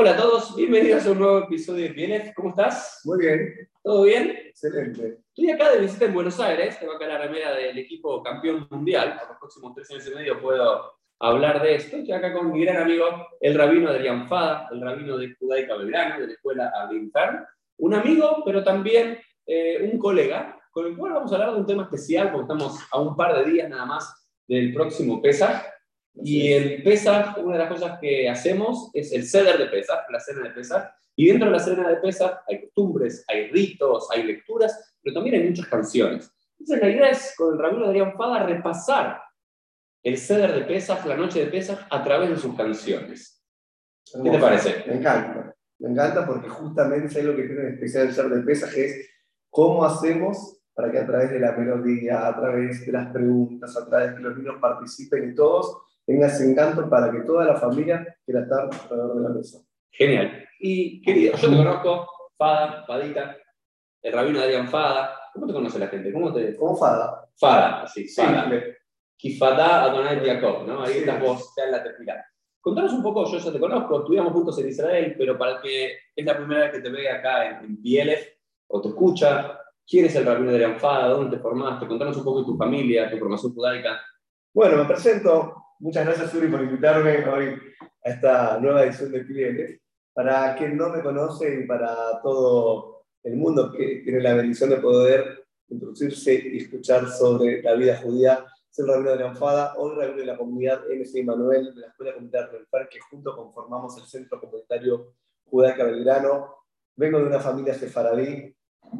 Hola a todos, bienvenidos a un nuevo episodio de PNF. ¿Cómo estás? Muy bien, ¿Todo bien? excelente. Estoy acá de visita en Buenos Aires, tengo acá la remera del equipo campeón mundial. Por los próximos tres años y medio puedo hablar de esto. Estoy acá con mi gran amigo, el rabino Adrián Fada, el rabino de Judaica Belgrano, de la escuela Abrinfern. Un amigo, pero también eh, un colega, con el cual vamos a hablar de un tema especial, porque estamos a un par de días nada más del próximo Pesaj. Y el Pesaj, una de las cosas que hacemos es el ceder de Pesaj, la cena de Pesaj. Y dentro de la cena de Pesaj hay costumbres, hay ritos, hay lecturas, pero también hay muchas canciones. Entonces la idea es, con el rabino Adrián Fada, repasar el ceder de Pesaj, la noche de Pesaj, a través de sus canciones. ¿Qué te parece? Me encanta. Me encanta porque justamente es lo que tiene en especial el ser de pesaje es cómo hacemos para que a través de la melodía, a través de las preguntas, a través de que los niños participen y todos tenga ese encanto para que toda la familia quiera estar alrededor de la mesa. Genial. Y querido, yo te conozco, Fada, Fadita, el rabino Adrián Fada. ¿Cómo te conoce la gente? ¿Cómo te...? Como Fada. Fada, así, Fada. Simple. Kifadá Adonai Jacob, ¿no? Ahí Sí. estás vos, ya en la terminal. Contanos un poco, yo ya te conozco, estudiamos juntos en Israel, pero para el que es la primera vez que te ve acá en, en PLF o te escucha, ¿quién es el rabino de Fada? ¿Dónde te formaste? Contanos un poco de tu familia, tu formación judaica. Bueno, me presento. Muchas gracias, Uri, por invitarme hoy a esta nueva edición de Clientes. Para quien no me conoce y para todo el mundo que tiene la bendición de poder introducirse y escuchar sobre la vida judía, soy rabino de Anfada, hoy rabino de la comunidad MC Manuel de la Escuela Comunitaria del Parque, junto conformamos el Centro Comunitario Judaica Belgrano. Vengo de una familia sefaradí,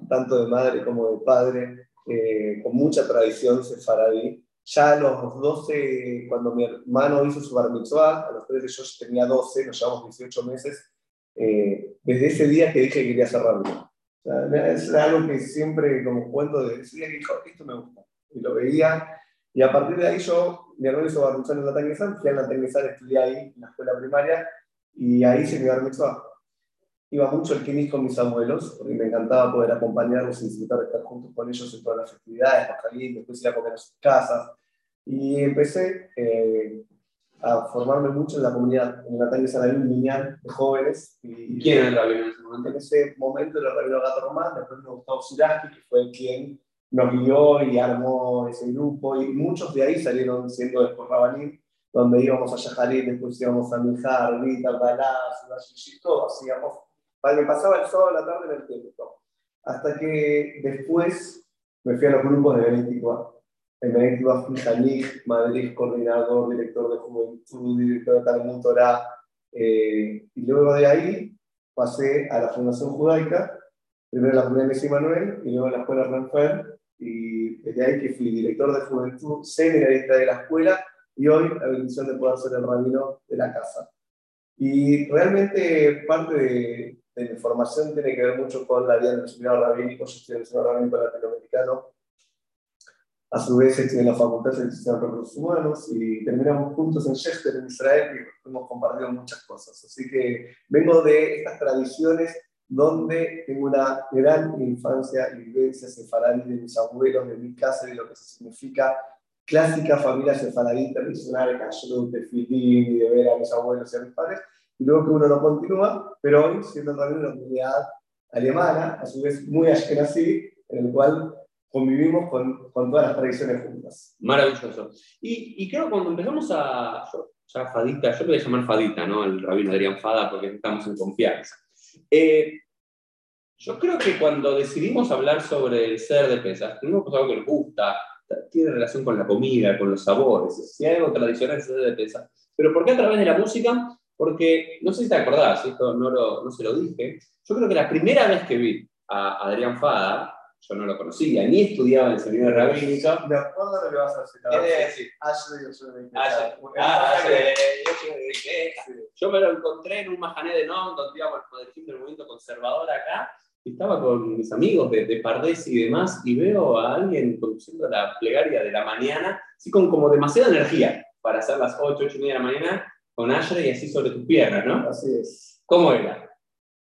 tanto de madre como de padre, eh, con mucha tradición sefaradí. Ya a los 12, cuando mi hermano hizo su bar mitzvah, a los 13 yo tenía 12, nos llevamos 18 meses, eh, desde ese día que dije que quería ser rabino. O sea, es algo que siempre, como cuento, de ese día que esto me gusta. Y lo veía, y a partir de ahí yo, mi hermano hizo bar mitzvah en la Tanguesán, fui a la Tanguesán, estudié ahí, en la escuela primaria, y ahí hice mi bar mitzvah. Iba mucho el kinis con mis abuelos, porque me encantaba poder acompañarlos y disfrutar de estar juntos con ellos en todas las festividades, Pascalín, después ir a comer a sus casas. Y empecé eh, a formarme mucho en la comunidad. En la San un niñal de jóvenes. Y ¿Quién era el rabino en ese momento? en ese momento era el rabino Gato Román, después nos Gustavo Suraski, que fue quien nos guió y armó ese grupo, y muchos de ahí salieron siendo después Rabanim, donde íbamos a Yajarí, después íbamos a Mijar, Vita, Balá, Sudashishí, todo hacíamos. Me pasaba el sábado a la tarde en el templo. Hasta que después me fui a los grupos de Benética. Fui Janik, Madrid, coordinador, director de juventud, director de Talmud Torah, eh, y luego de ahí pasé a la Fundación Judaica, primero la comunidad de Manuel y luego en la escuela Ranfer, y desde ahí que fui director de juventud, seminarista de la escuela y hoy la bendición de poder ser el rabino de la casa. Y realmente parte de, de mi formación tiene que ver mucho con la vida del seminario rabínico, yo estoy en el seminario rabínico latinoamericano, a su vez estoy en la Facultad de Ciencias de Recursos Humanos y terminamos juntos en Chester, en Israel, y hemos compartido muchas cosas. Así que vengo de estas tradiciones donde tengo una gran infancia y vivencia sefaradí de mis abuelos, de mi casa, de lo que significa clásica familia sefaradí tradicional, kashrut, de filín y de ver a mis abuelos y a mis padres, y luego que uno no continúa, pero hoy siendo también una comunidad alemana, a su vez muy ashkenazí, en el cual convivimos con, con todas las tradiciones juntas. Maravilloso. Y, y creo que cuando empezamos a... Yo, ya Fadita, yo lo voy a llamar Fadita, ¿no? El rabino Adrián Fada, porque estamos en confianza. Eh, yo creo que cuando decidimos hablar sobre el ser de pesas, tenemos algo que nos gusta, tiene relación con la comida, con los sabores, si hay algo tradicional es el ser de pesas. Pero ¿por qué a través de la música? Porque, no sé si te acordás, esto no, lo, no se lo dije, yo creo que la primera vez que vi a Adrián Fada, yo no lo conocía, ni estudiaba en el seminario rabínico. Me acuerdo lo que vas a hacer. ¿Qué decir? Yo de de me lo encontré en un majané de Non, donde íbamos con el del movimiento conservador acá, y estaba con mis amigos de, de Pardés y demás, y veo a alguien conduciendo la plegaria de la mañana, así con como demasiada energía para hacer las 8, 8 y media de la mañana, con Asher y así sobre tus piernas, ¿no? Así es. ¿Cómo era?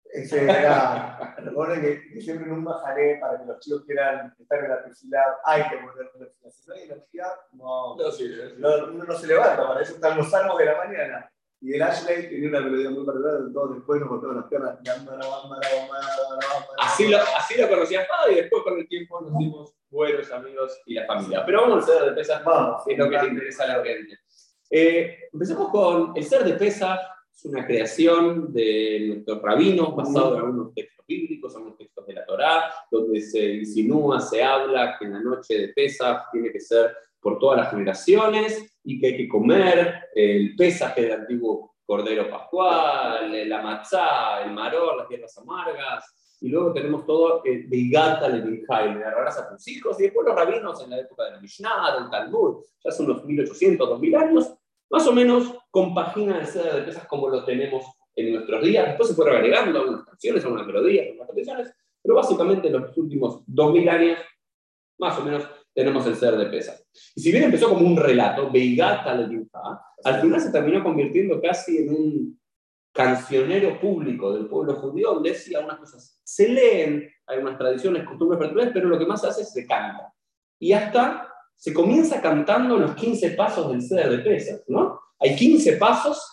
Ese era, recuerden que, que siempre en un bajaré para que los chicos quieran estar en la felicidad, hay que poner energía. Si no hay no, No, sí, no, uno no se levanta, para eso están los salmos de la mañana. Y el Ashley tenía una melodía muy particular, todos después nos golpeaban las piernas. Así lo, así lo conocía Fado y después con el tiempo nos dimos buenos amigos y la familia. Pero vamos al ser de pesas, Vamos, es lo que le interesa a la gente. Eh, empecemos con el ser de pesas, es una creación de nuestros rabinos basado en algunos textos bíblicos, algunos textos de la Torá, donde se insinúa, se habla que en la noche de Pesach tiene que ser por todas las generaciones y que hay que comer el Pesach del antiguo Cordero Pascual, la matzá, el maror, las hierbas amargas, y luego tenemos todo el Beigata, el Binjai, le agarrarás a tus hijos, y después los rabinos en la época de la Mishnah, del Talmud, ya son unos 1800, 2000 años, más o menos compagina el ceder de pesas como lo tenemos en nuestros días. Después se fueron agregando algunas canciones, algunas melodías, algunas tradiciones, pero básicamente en los últimos 2000 años, más o menos, tenemos el ser de pesas. Y si bien empezó como un relato, Beigata le al final se terminó convirtiendo casi en un cancionero público del pueblo judío, donde decía unas cosas se leen, hay unas tradiciones, costumbres particulares, pero lo que más hace es se canta. Y hasta se comienza cantando los 15 pasos del ceder de pesas, ¿no? Hay 15 pasos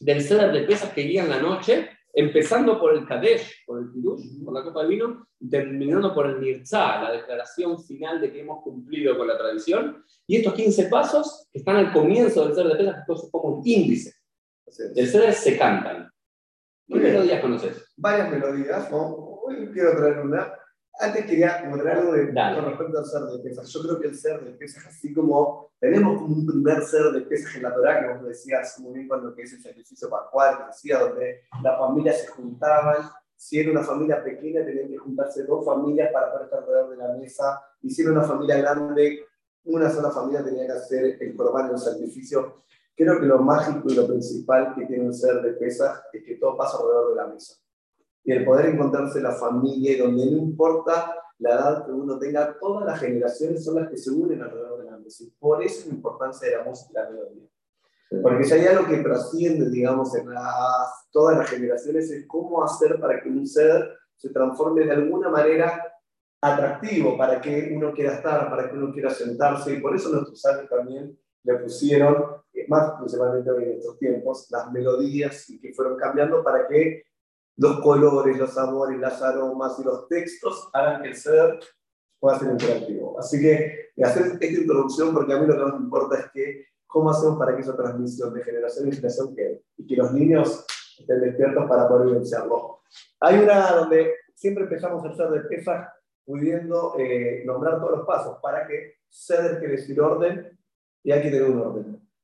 del ceder de pesas que guían la noche, empezando por el Kadesh, por el Pirush, por la copa de vino, terminando por el Mirzá, la declaración final de que hemos cumplido con la tradición. Y estos 15 pasos están al comienzo del ceder de pesas, que es como un índice. El ceder se cantan. ¿Qué melodías conoces? Varias melodías. Hoy quiero traer una. Antes quería mostrar algo de, con respecto al ser de pesas. Yo creo que el ser de pesas, así como tenemos como un primer ser de pesas en la Torah, que vos decías muy bien con lo que es el sacrificio pascual, que decía, donde las familias se juntaban. Si era una familia pequeña, tenían que juntarse dos familias para poder estar alrededor de la mesa. Y si era una familia grande, una sola familia tenía que hacer el corbán, el sacrificio. Creo que lo mágico y lo principal que tiene un ser de pesas es que todo pasa alrededor de la mesa y el poder encontrarse la familia y donde no importa la edad que uno tenga, todas las generaciones son las que se unen alrededor de la mesa. Y por eso es la importancia de la música y la melodía. Porque si hay algo que trasciende, digamos, en las, todas las generaciones, es cómo hacer para que un ser se transforme de alguna manera atractivo, para que uno quiera estar, para que uno quiera sentarse. Y por eso nuestros sabios también le pusieron, eh, más principalmente en estos tiempos, las melodías y que fueron cambiando para que los colores, los sabores, las aromas y los textos hagan que el ser pueda ser interactivo. Así que hacer esta introducción, porque a mí lo que más me importa es que cómo hacemos para que esa transmisión de generación en generación quede y que los niños estén despiertos para poder vivenciarlo. Hay una donde siempre empezamos a hacer de Pesach pudiendo eh, nombrar todos los pasos para que ceder quiere decir orden y hay que tener un orden.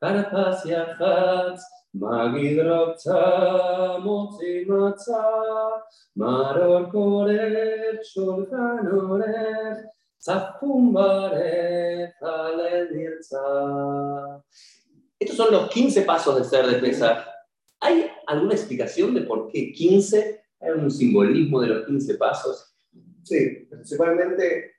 Karpas Yahatz, Magid Rabza, Motzi Matzah, Maror Korech, Shulchan Orech, Tzafum Barech, Alel Nirtzah. Estos son los 15 pasos del ser de Pesach. ¿Hay alguna explicación de por qué 15? ¿Hay un simbolismo de los 15 pasos? Sí, principalmente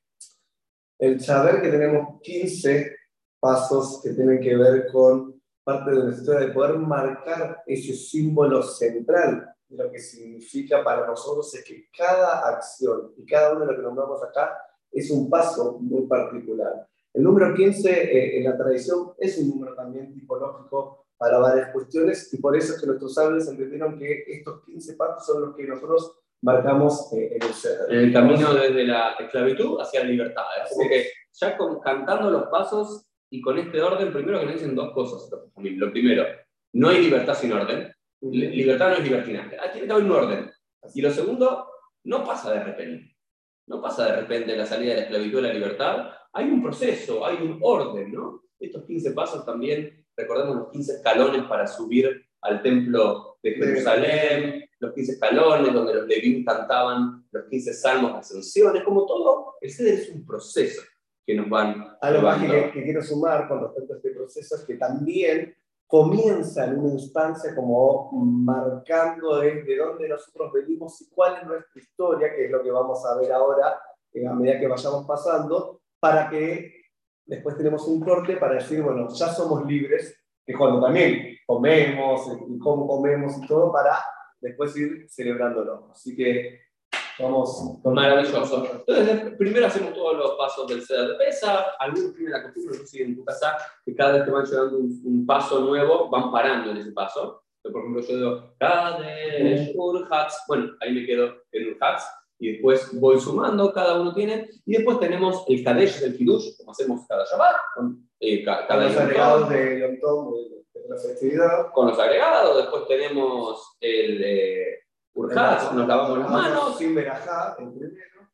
el saber que tenemos 15 pasos que tienen que ver con parte de nuestra historia, de poder marcar ese símbolo central de lo que significa para nosotros es que cada acción y cada uno de lo que nombramos acá es un paso muy particular. El número 15 eh, en la tradición es un número también tipológico para varias cuestiones y por eso es que nuestros sabios entendieron que estos 15 pasos son los que nosotros marcamos eh, en el ser. En el camino desde la esclavitud hacia la libertad. Es como que ya con- cantando los pasos y con este orden, primero que nos dicen dos cosas. Lo primero, no hay libertad sin orden. Li- Libertad no es libertinaje. Ah, tiene que haber un orden. Y lo segundo, no pasa de repente. No pasa de repente la salida de la esclavitud a la libertad. Hay un proceso, hay un orden, ¿no? Estos 15 pasos también, recordemos los 15 escalones para subir al templo de Jerusalén, los 15 escalones donde los Levín cantaban los 15 salmos de ascensión. Es como todo, el ceder es un proceso que nos van Algo más que, que quiero sumar con respecto a este proceso es que también comienza en una instancia como marcando desde dónde nosotros venimos y cuál es nuestra historia, que es lo que vamos a ver ahora eh, a medida que vayamos pasando, para que después tenemos un corte para decir, bueno, ya somos libres, que cuando también comemos y cómo comemos y todo, para después ir celebrándolo. Así que vamos. Maravilloso. Entonces, primero hacemos todos los pasos del ceder de pesa. Algunos tienen la costumbre, no sé en tu casa, que cada vez que van llegando un, paso nuevo, van parando en ese paso. Por ejemplo, yo digo, Kadesh, Urhatz. Bueno, ahí me quedo en Urhatz y después voy sumando, cada uno tiene, y después tenemos el Kadesh del Hidush, como hacemos cada Shabbat, con, eh, cada, los agregados de la festividad. Con los agregados, después tenemos el eh, Urjaz, nos lavamos las manos. Sin verajá, el primero.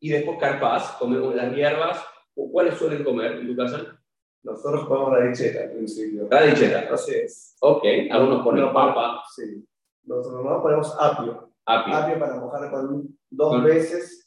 Y después Carpaz, comemos las hierbas. ¿Cuáles suelen comer en tu casa? Nosotros comemos la dicheta al principio. La dicheta. Así es. Ok, algunos ponen papa. Sí. Nosotros no ponemos apio. Apio. Apio para mojar con dos veces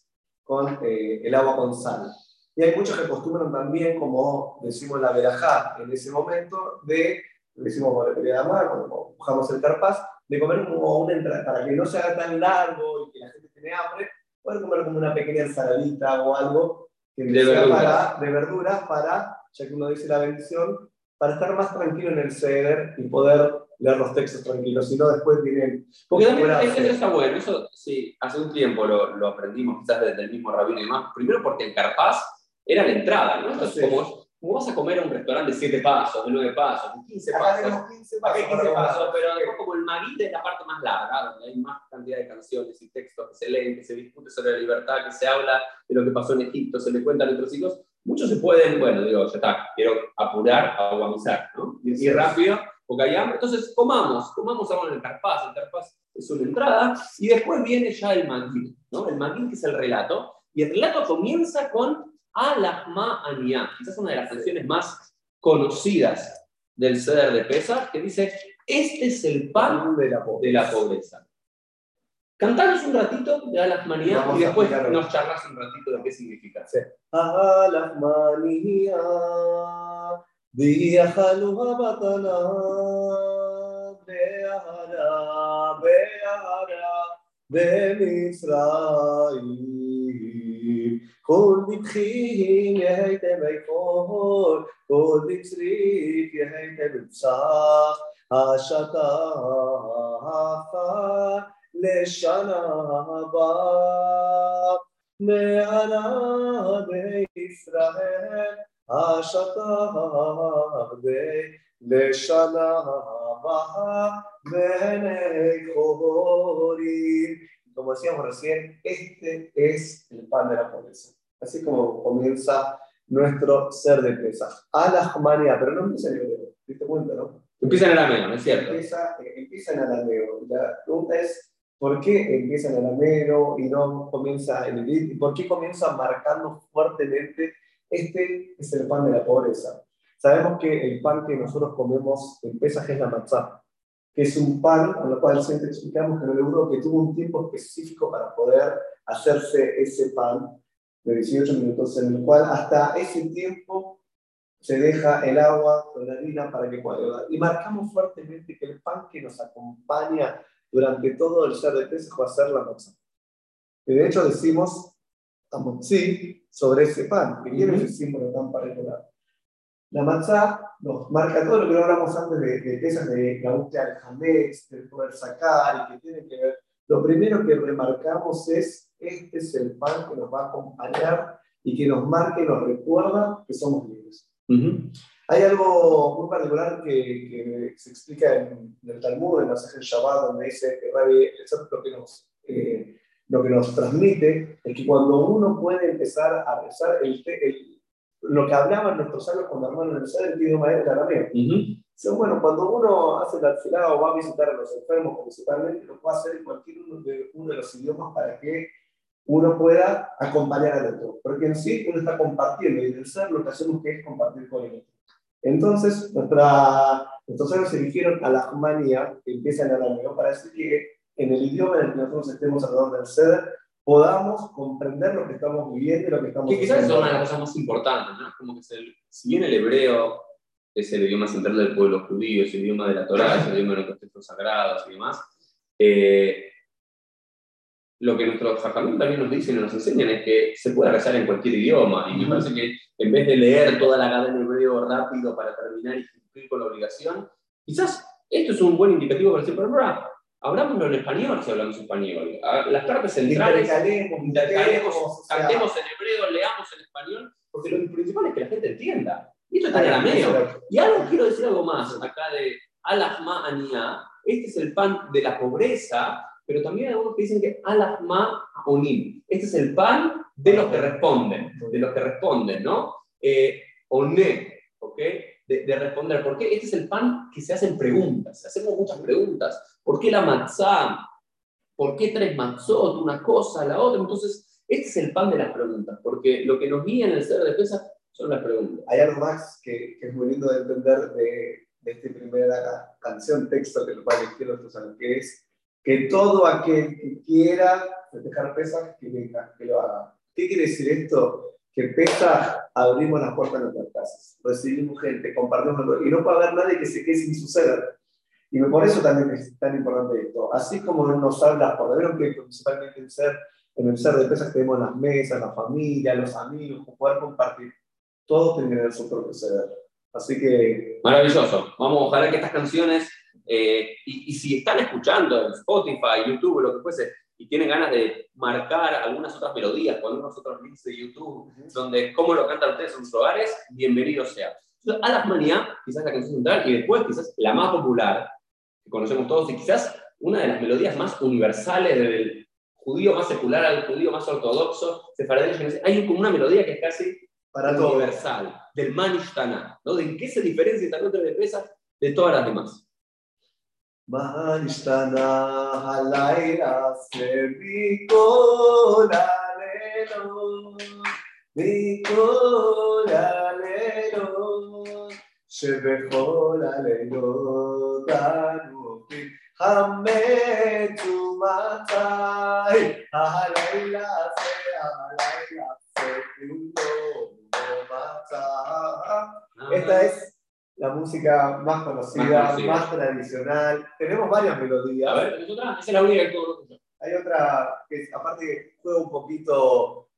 con eh, el agua con sal. Y hay muchos que acostumbran también, como decimos la verajá en ese momento, de, decimos con la mano, cuando mojamos el carpaz, de comer como una entrada, para que no se haga tan largo y que la gente tiene hambre, poder comer como una pequeña ensaladita o algo que de verduras. Para, de verduras para, ya que uno dice la bendición, para estar más tranquilo en el ceder y poder leer los textos tranquilos, si no después vienen... Porque también eso está bueno, eso sí, hace un tiempo lo, lo, aprendimos quizás desde el mismo rabino y demás, primero porque el carpaz era la entrada, ¿no? Entonces, como, como, vas a comer a un restaurante de 7 pasos, de 9 pasos, de 15 pasos, 15 pasos, 15 pasos pero después como el maguite es la parte más larga, donde hay más cantidad de canciones y textos que se leen, que se discute sobre la libertad, que se habla de lo que pasó en Egipto, se le cuenta a nuestros hijos, muchos se pueden, bueno, digo, ya está, quiero apurar, aguamizar, ¿no? Y, y rápido porque hay hambre. Entonces, comamos, comamos ahora en el carpaz. El carpaz es una entrada. Y después viene ya el manguín, ¿no? El manguín que es el relato. Y el relato comienza con Alahma Aniá, quizás una de las canciones más conocidas del Ceder de Pesach, que dice, este es el pan de la, de la pobreza. Cantanos un ratito de Alahmanía y después nos charlas un ratito de qué significa. Sí. Alahmanía. ויאכלוה בתנה בהרה בהרה במצרים כל דבחים יהייתם ויכול כל דבשריף יהייתם בבשח השתה לשנה הבאה מענה בישראל השתה לשנה הבאה בעיני חורים. Como decíamos recién, este es el pan de la pobreza. Así como comienza nuestro ser de pesa. A la humanidad, pero no empieza en hebreo. ¿Te cuenta, no? Empieza en arameo, ¿no es cierto? Empieza, empieza en arameo. La pregunta es, ¿por qué empieza en arameo y no comienza en el ¿Y por qué comienza marcando fuertemente este es el pan de la pobreza. Sabemos que el pan que nosotros comemos en Pesaj es la matzah, que es un pan con lo cual siempre explicamos que en el euro que tuvo un tiempo específico para poder hacerse ese pan de 18 minutos, en el cual hasta ese tiempo se deja el agua con la harina para que pueda Y marcamos fuertemente que el pan que nos acompaña durante todo el ser de Pesaj va a ser la matzah. Y de hecho decimos sí sobre ese pan, que tiene ese símbolo tan particular. La matzá nos marca todo lo que hablamos antes de, de esas de la búsqueda del jamés, de poder sacar y que tiene que ver. Lo primero que remarcamos es, este es el pan que nos va a acompañar y que nos marca y nos recuerda que somos libres. Hay algo muy particular que, que se explica en, el Talmud, en la Sejel Shabbat, donde dice que Rabbi, lo que nos eh, lo que nos transmite es que cuando uno puede empezar a rezar, el, lo que hablaban nuestros sabios cuando hermanos en el ser, el idioma era el arameo. bueno, cuando uno hace la fila o va a visitar a los enfermos, principalmente, lo puede hacer en cualquier uno de, uno de los idiomas para que uno pueda acompañar al otro. Porque en sí uno está compartiendo y en el ser lo que hacemos que es compartir con el otro. Entonces, nuestra, nuestros se dirigieron a la humanidad, que empieza en arameo, para decir que en el idioma en el que nosotros estemos alrededor del ser, podamos comprender lo que estamos viviendo y lo que estamos Que quizás es una de las cosas más importantes, ¿no? Como que si bien el hebreo es el idioma central del pueblo judío, es el idioma de la Torá, es el idioma de los textos sagrados y demás. Eh, lo que nuestros jajamín también nos dicen y nos enseñan es que se puede rezar en cualquier idioma. Y me parece que en vez de leer toda la cadena de medio rápido para terminar y cumplir con la obligación, quizás esto es un buen indicativo para decir, pero ahora, hablámoslo en español si hablamos español. Las partes centrales, cantemos en hebreo, leamos en español, porque lo principal es que la gente entienda. Y esto está en arameo. Y algo quiero decir algo más acá de Alahma Ania. Este es el pan de la pobreza, pero también algunos que dicen que Alahma Onim. Este es el pan de los que responden, de los que responden, ¿no? Eh, oné, ¿ok? De, responder. ¿Por qué? Este es el pan que se hacen preguntas. Hacemos muchas preguntas. ¿Por qué la matzá? ¿Por qué tres matzot? Una cosa, la otra. Entonces, este es el pan de las preguntas, porque lo que nos guía en el ser de defensa son las preguntas. Hay algo más que, es muy lindo de entender de, de esta primera canción, texto que lo cual quiero que es que todo aquel que quiera festejar pesas, que venga, que lo haga. ¿Qué quiere decir esto? Que pesa, abrimos las puertas de nuestras casas, recibimos gente, compartimos, y no puede haber nadie que se quede sin suceder. Y por eso también es tan importante esto. Así como nos habla por ver que principalmente en, ser, en el ser de pesas tenemos las mesas, la familia, los amigos, poder compartir todos tienen que tener su propio ceder. Así que... Maravilloso. Vamos, ojalá que estas canciones, eh, y, si están escuchando en Spotify, YouTube, lo que fuese, y tienen ganas de marcar algunas otras melodías, con unos otros links de YouTube, donde cómo lo cantan ustedes en sus hogares, bienvenido sea. A las manías, quizás la canción central, y después quizás la más popular, que conocemos todos, y quizás una de las melodías más universales del judío más secular al judío más ortodoxo, hay como una melodía que es casi para todo. universal, del Manishtana, ¿no? ¿De qué se diferencia esta nota de pesa de todas las demás? Manishtana halayla se mikolalelo, mikolalelo, שבכל הלילות אנו חמץ ומתי, הלילה זה הלילה זה כולו esta es la música más conocida, más, tradicional. Tenemos varias melodías. A ver, otra? Esa es la única que Hay otra que, aparte, juega un poquito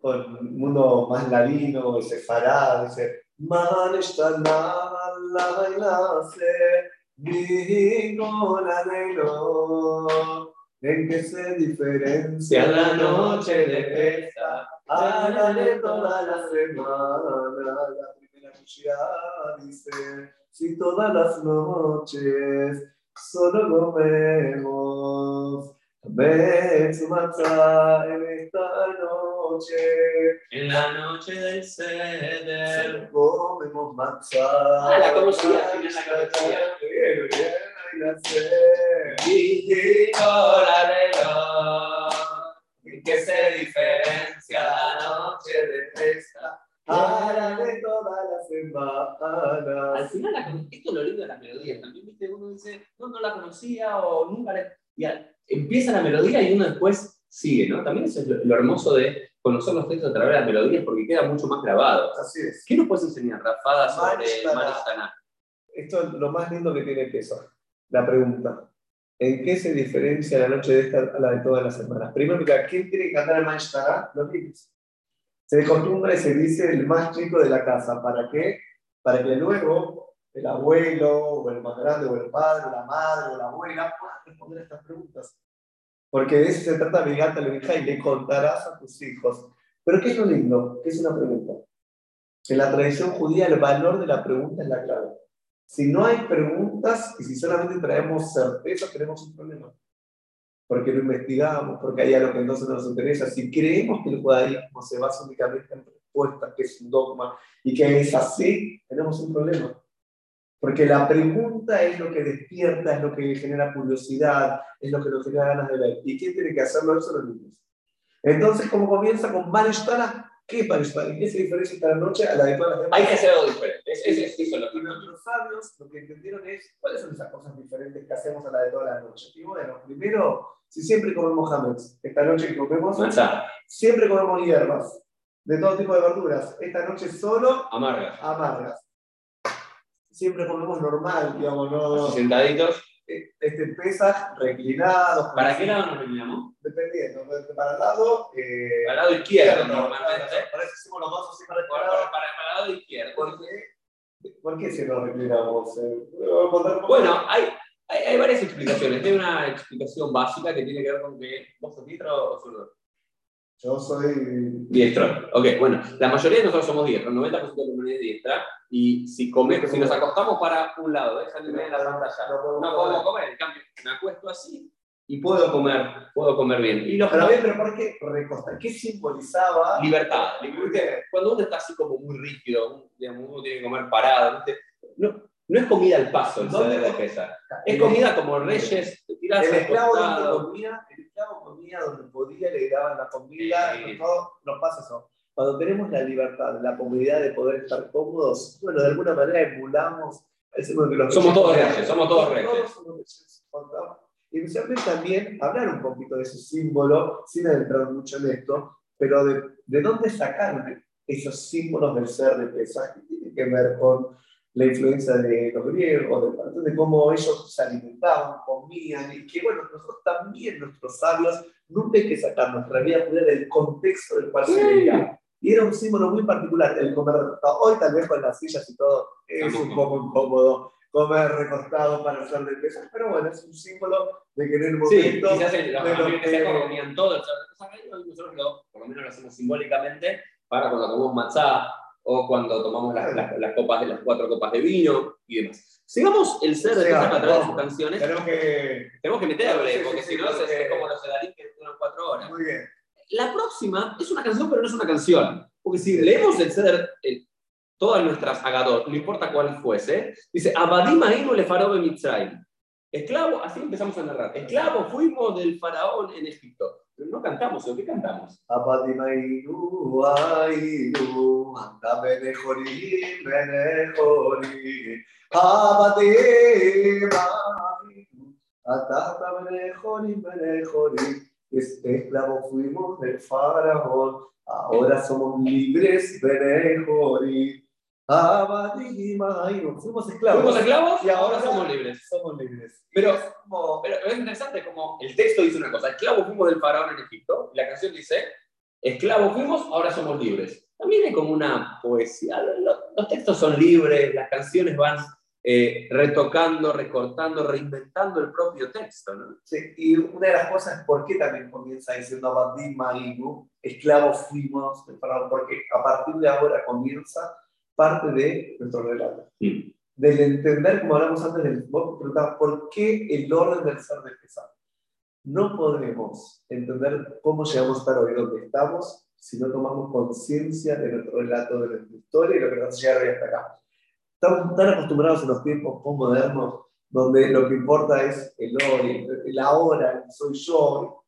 con un mundo más ladino, ese farad, ese. Man está la en que se diferencia la noche de festa Hágale toda la semana. Dice, si todas las noches solo comemos su matzah en esta noche. En la noche del ceder. comemos matzah. Ah, la conocía, tiene la cabecilla. Bien, bien, ahí la sé. Y la ¿En qué se diferencia la noche de festa? Para de toda la semana. Al final, esto es lo lindo de las melodías. También, viste, uno dice, no, no la conocía o nunca la. Y empieza la melodía y uno después sigue, ¿no? También eso es lo, hermoso de conocer los textos a través de las melodías porque queda mucho más grabado. Así es. ¿Qué nos puedes enseñar, Rafada, sobre Maristana? Esto es lo más lindo que tiene peso, la pregunta. ¿En qué se diferencia la noche de esta a la de todas las semanas? Primero, ¿quién tiene que cantar el Maishtará? Los. Se de costumbre se dice el más chico de la casa. ¿Para qué? Para que luego el abuelo, o el más grande, o el padre, o la madre, o la abuela puedan responder estas preguntas. Porque de eso se trata Vigata hija y le contarás a tus hijos. Pero ¿qué es lo lindo? ¿Qué es una pregunta? En la tradición judía el valor de la pregunta es la clave. Si no hay preguntas y si solamente traemos certeza, tenemos un problema. Porque lo investigamos, porque hay algo que entonces nos interesa. Si creemos que el judaísmo se basa únicamente en respuestas, que es un dogma y que es así, tenemos un problema. Porque la pregunta es lo que despierta, es lo que genera curiosidad, es lo que nos genera ganas de ver. ¿Y quién tiene que hacerlo? Eso los niños. Entonces, como comienza con Manishtara, ¿Qué es ¿Qué se diferencia esta noche a la de todas las demás? Hay que hacer algo diferente. Es, es, es, lo que nuestros sabios lo que entendieron es cuáles son esas cosas diferentes que hacemos a la de todas las noches. Y bueno, primero, si siempre comemos hammets, esta noche comemos, siempre comemos hierbas de todo tipo de verduras. Esta noche solo amargas. amargas. siempre comemos normal, digamos, no. Sentaditos. Este pesas reclinados. ¿Para qué lado nos reclinamos? Dependiendo, para el lado. Eh, Para el lado izquierdo, izquierdo, normalmente. Para eso los vasos así para Para, este para- el lado izquierdo. ¿Por qué? ¿Por qué si nos reclinamos? Eh. Bueno, hay, hay, hay varias explicaciones. Hay una explicación básica que tiene que ver con que vos sos o zurdo. Yo soy. Diestro. Ok, bueno, la mayoría de nosotros somos diestros, 90% de la comunidad es diestra. Y si, come, si nos acostamos para un lado. Ahí en la pantalla. No No comer. podemos comer, en cambio, me acuesto así y puedo comer, puedo comer bien. Y los Pero bien, pero ¿por qué recostar? ¿Qué simbolizaba? libertad. Cuando uno está así como muy rígido, digamos, uno tiene que comer parado. No, no es comida al paso el ¿Dónde ceder de com- pesa. Es comida como reyes, te tirás El esclavo donde comía, el esclavo comía donde podía, le daban la comida, Sí. todo nos pasa eso. Cuando tenemos la libertad, la comodidad de poder estar cómodos, bueno, de alguna manera emulamos. los Somos todos reyes- somos todos reyes. Todos somos reyes. Y especialmente también hablar un poquito de ese símbolo, sin entrar mucho en esto, pero de, de dónde sacaron esos símbolos del ser de Pesaj, que tiene que ver con la influencia de los griegos, de, de cómo ellos se alimentaban, comían, y que bueno, nosotros también, nuestros sabios, nunca hay que sacar nuestra vida del contexto del cual se veía. Y era un símbolo muy particular el comer recostado. Hoy tal vez con las sillas y todo es un poco incómodo comer recostado para hacer de peso, pero bueno, es un símbolo de que en el Sí, momento... quizás en los que- comían todo el nosotros lo, por lo menos lo hacemos simbólicamente para cuando comemos matzá o cuando tomamos las, las, las copas de las cuatro copas de vino y demás. Sigamos el ser de Pesaj a través de sus canciones. Tenemos que... Tenemos que meterle, Sí, sí, porque sí, si no es, es como los sedarín que duran cuatro horas. Muy bien. La próxima es una canción, pero no es una canción. Porque si leemos el ceder, el- todas nuestras Agadot, no importa cuál fuese, dice, Abadim Ainu le Mitzrayim. Esclavo, así empezamos a narrar. Esclavo fuimos del faraón en Egipto. No cantamos, ¿o qué cantamos? Apadimainu, ainu, anda benejorim, benejorim. Apadimainu, anda benejorim, benejorim. Es- Esclavos fuimos del faraón, ahora somos libres, benejorim. Fuimos esclavos. Fuimos esclavos y ahora somos libres. Somos libres. Pero- Pero es interesante como el texto dice una cosa, esclavo fuimos del faraón en Egipto, y la canción dice, esclavo fuimos, ahora somos libres. También hay como una poesía, los, los textos son libres, las canciones van eh, retocando, recortando, reinventando el propio texto, ¿no? Sí, y una de las cosas es por qué también comienza diciendo Abadim Mainu, esclavos fuimos del faraón, porque a partir de ahora comienza parte de nuestro relato. Del entender, como hablamos antes, del, vos preguntabas, ¿por qué el orden del ser de pesar? No podemos entender cómo llegamos a estar hoy donde estamos si no tomamos conciencia de nuestro relato, de nuestra historia y lo que nos hace llegar hoy hasta acá. Estamos tan acostumbrados en los tiempos postmodernos donde lo que importa es el hoy, el ahora, el soy yo.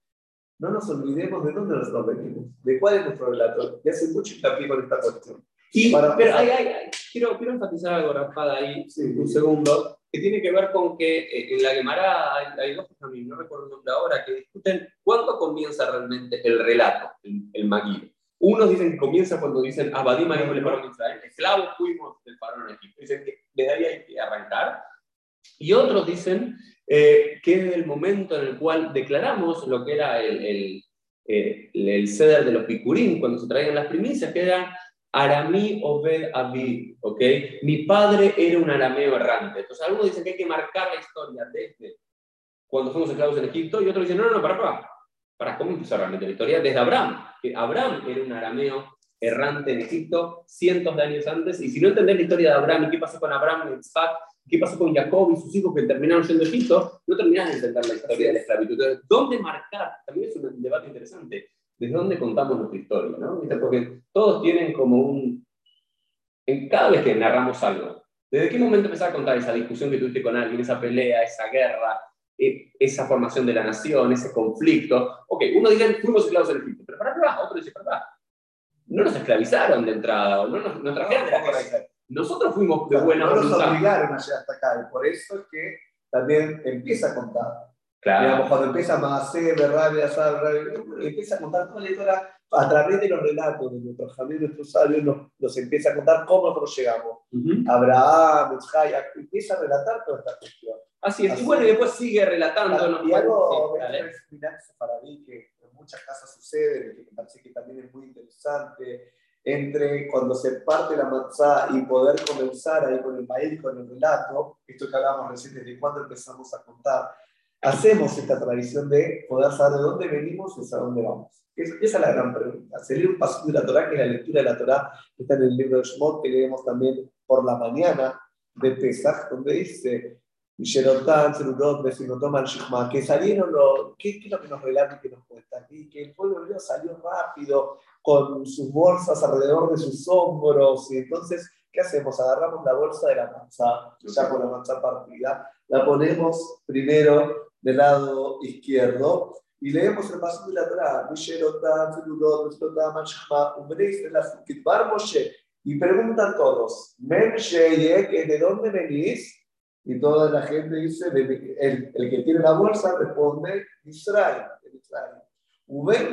No nos olvidemos de dónde nosotros venimos, de cuál es nuestro relato. Y hace mucho hincapié con esta cuestión. Y, Para- pero hay, hay- hay- quiero, quiero enfatizar algo, Rafada, ahí, Sí. un segundo, que tiene que ver con que eh, en la Gemara hay, hay dos también, no recuerdo el nombre ahora, que discuten cuándo comienza realmente el relato, el, el. Unos dicen que comienza cuando dicen Abadim Arim le faraón Israel, esclavos fuimos del faraón en Egipto. Dicen que desde ahí hay que arrancar. Y otros dicen eh, que es el momento en el cual declaramos lo que era el, el, eh, el ceder de los picurín, cuando se traían las primicias, que eran Aramí Obed Abi, ¿ok? Mi padre era un arameo errante. Entonces, algunos dicen que hay que marcar la historia desde cuando fuimos esclavos en Egipto, y otros dicen, no, no, no, para, para. ¿Para cómo empezó realmente la historia? Desde Abraham, que Abraham era un arameo errante en Egipto cientos de años antes, y si no entendés la historia de Abraham y qué pasó con Abraham y Isaac, qué pasó con Jacob y sus hijos que terminaron yendo a Egipto, no terminás de entender la historia de la esclavitud. Entonces, ¿dónde marcar? También es un debate interesante. ¿Desde dónde contamos nuestra historia? ¿no? Porque todos tienen como un... En cada vez que narramos algo, ¿desde qué momento empezás a contar esa discusión que tuviste con alguien, esa pelea, esa guerra, eh, esa formación de la nación, ese conflicto? Ok, uno dice, fuimos esclavos en Egipto, pero para acá, otro dice, para acá. No nos esclavizaron de entrada, o no nos, nos trajeron de la. Nosotros fuimos de buena no nos voluntad. obligaron a llegar hasta acá, y por eso es que también empieza a contar Claro. Digamos, cuando empieza Berrabe, Asad, Berrabe, empieza a contar toda la historia a través de los relatos de nuestros amigos, nuestros sabios, nos, nos empieza a contar cómo nosotros llegamos. Ujú. Abraham, Isaac, empieza a relatar toda esta cuestión. Así es. Así Y bueno, y después sigue relatándonos. Y algo, Sí, Milán Sefaradí, que en muchas casas sucede, que me parece que también es muy interesante, entre cuando se parte la manzana y poder comenzar ahí con el maíz, con el relato, esto que hablábamos recién, desde cuándo empezamos a contar, hacemos esta tradición de poder saber de dónde venimos y hacia dónde vamos. Es- esa es la gran pregunta. Se lee un paso de la Torah, que es la lectura de la Torah, que está en el libro de Shemot, que leemos también por la mañana de Pesach, donde dice, que salieron los, ¿qué, ¿qué es lo que nos relata y que nos cuenta aquí? Que el pueblo hebreo salió rápido, con sus bolsas alrededor de sus hombros, y entonces, ¿qué hacemos? Agarramos la bolsa de la manzana, ya con la manzana partida, la ponemos primero del lado izquierdo, y leemos el paso de la Torah, y preguntan todos, Mem Sheye, que ¿de dónde venís? Y toda la gente dice, el, que tiene la bolsa responde Israel. Israel. Uben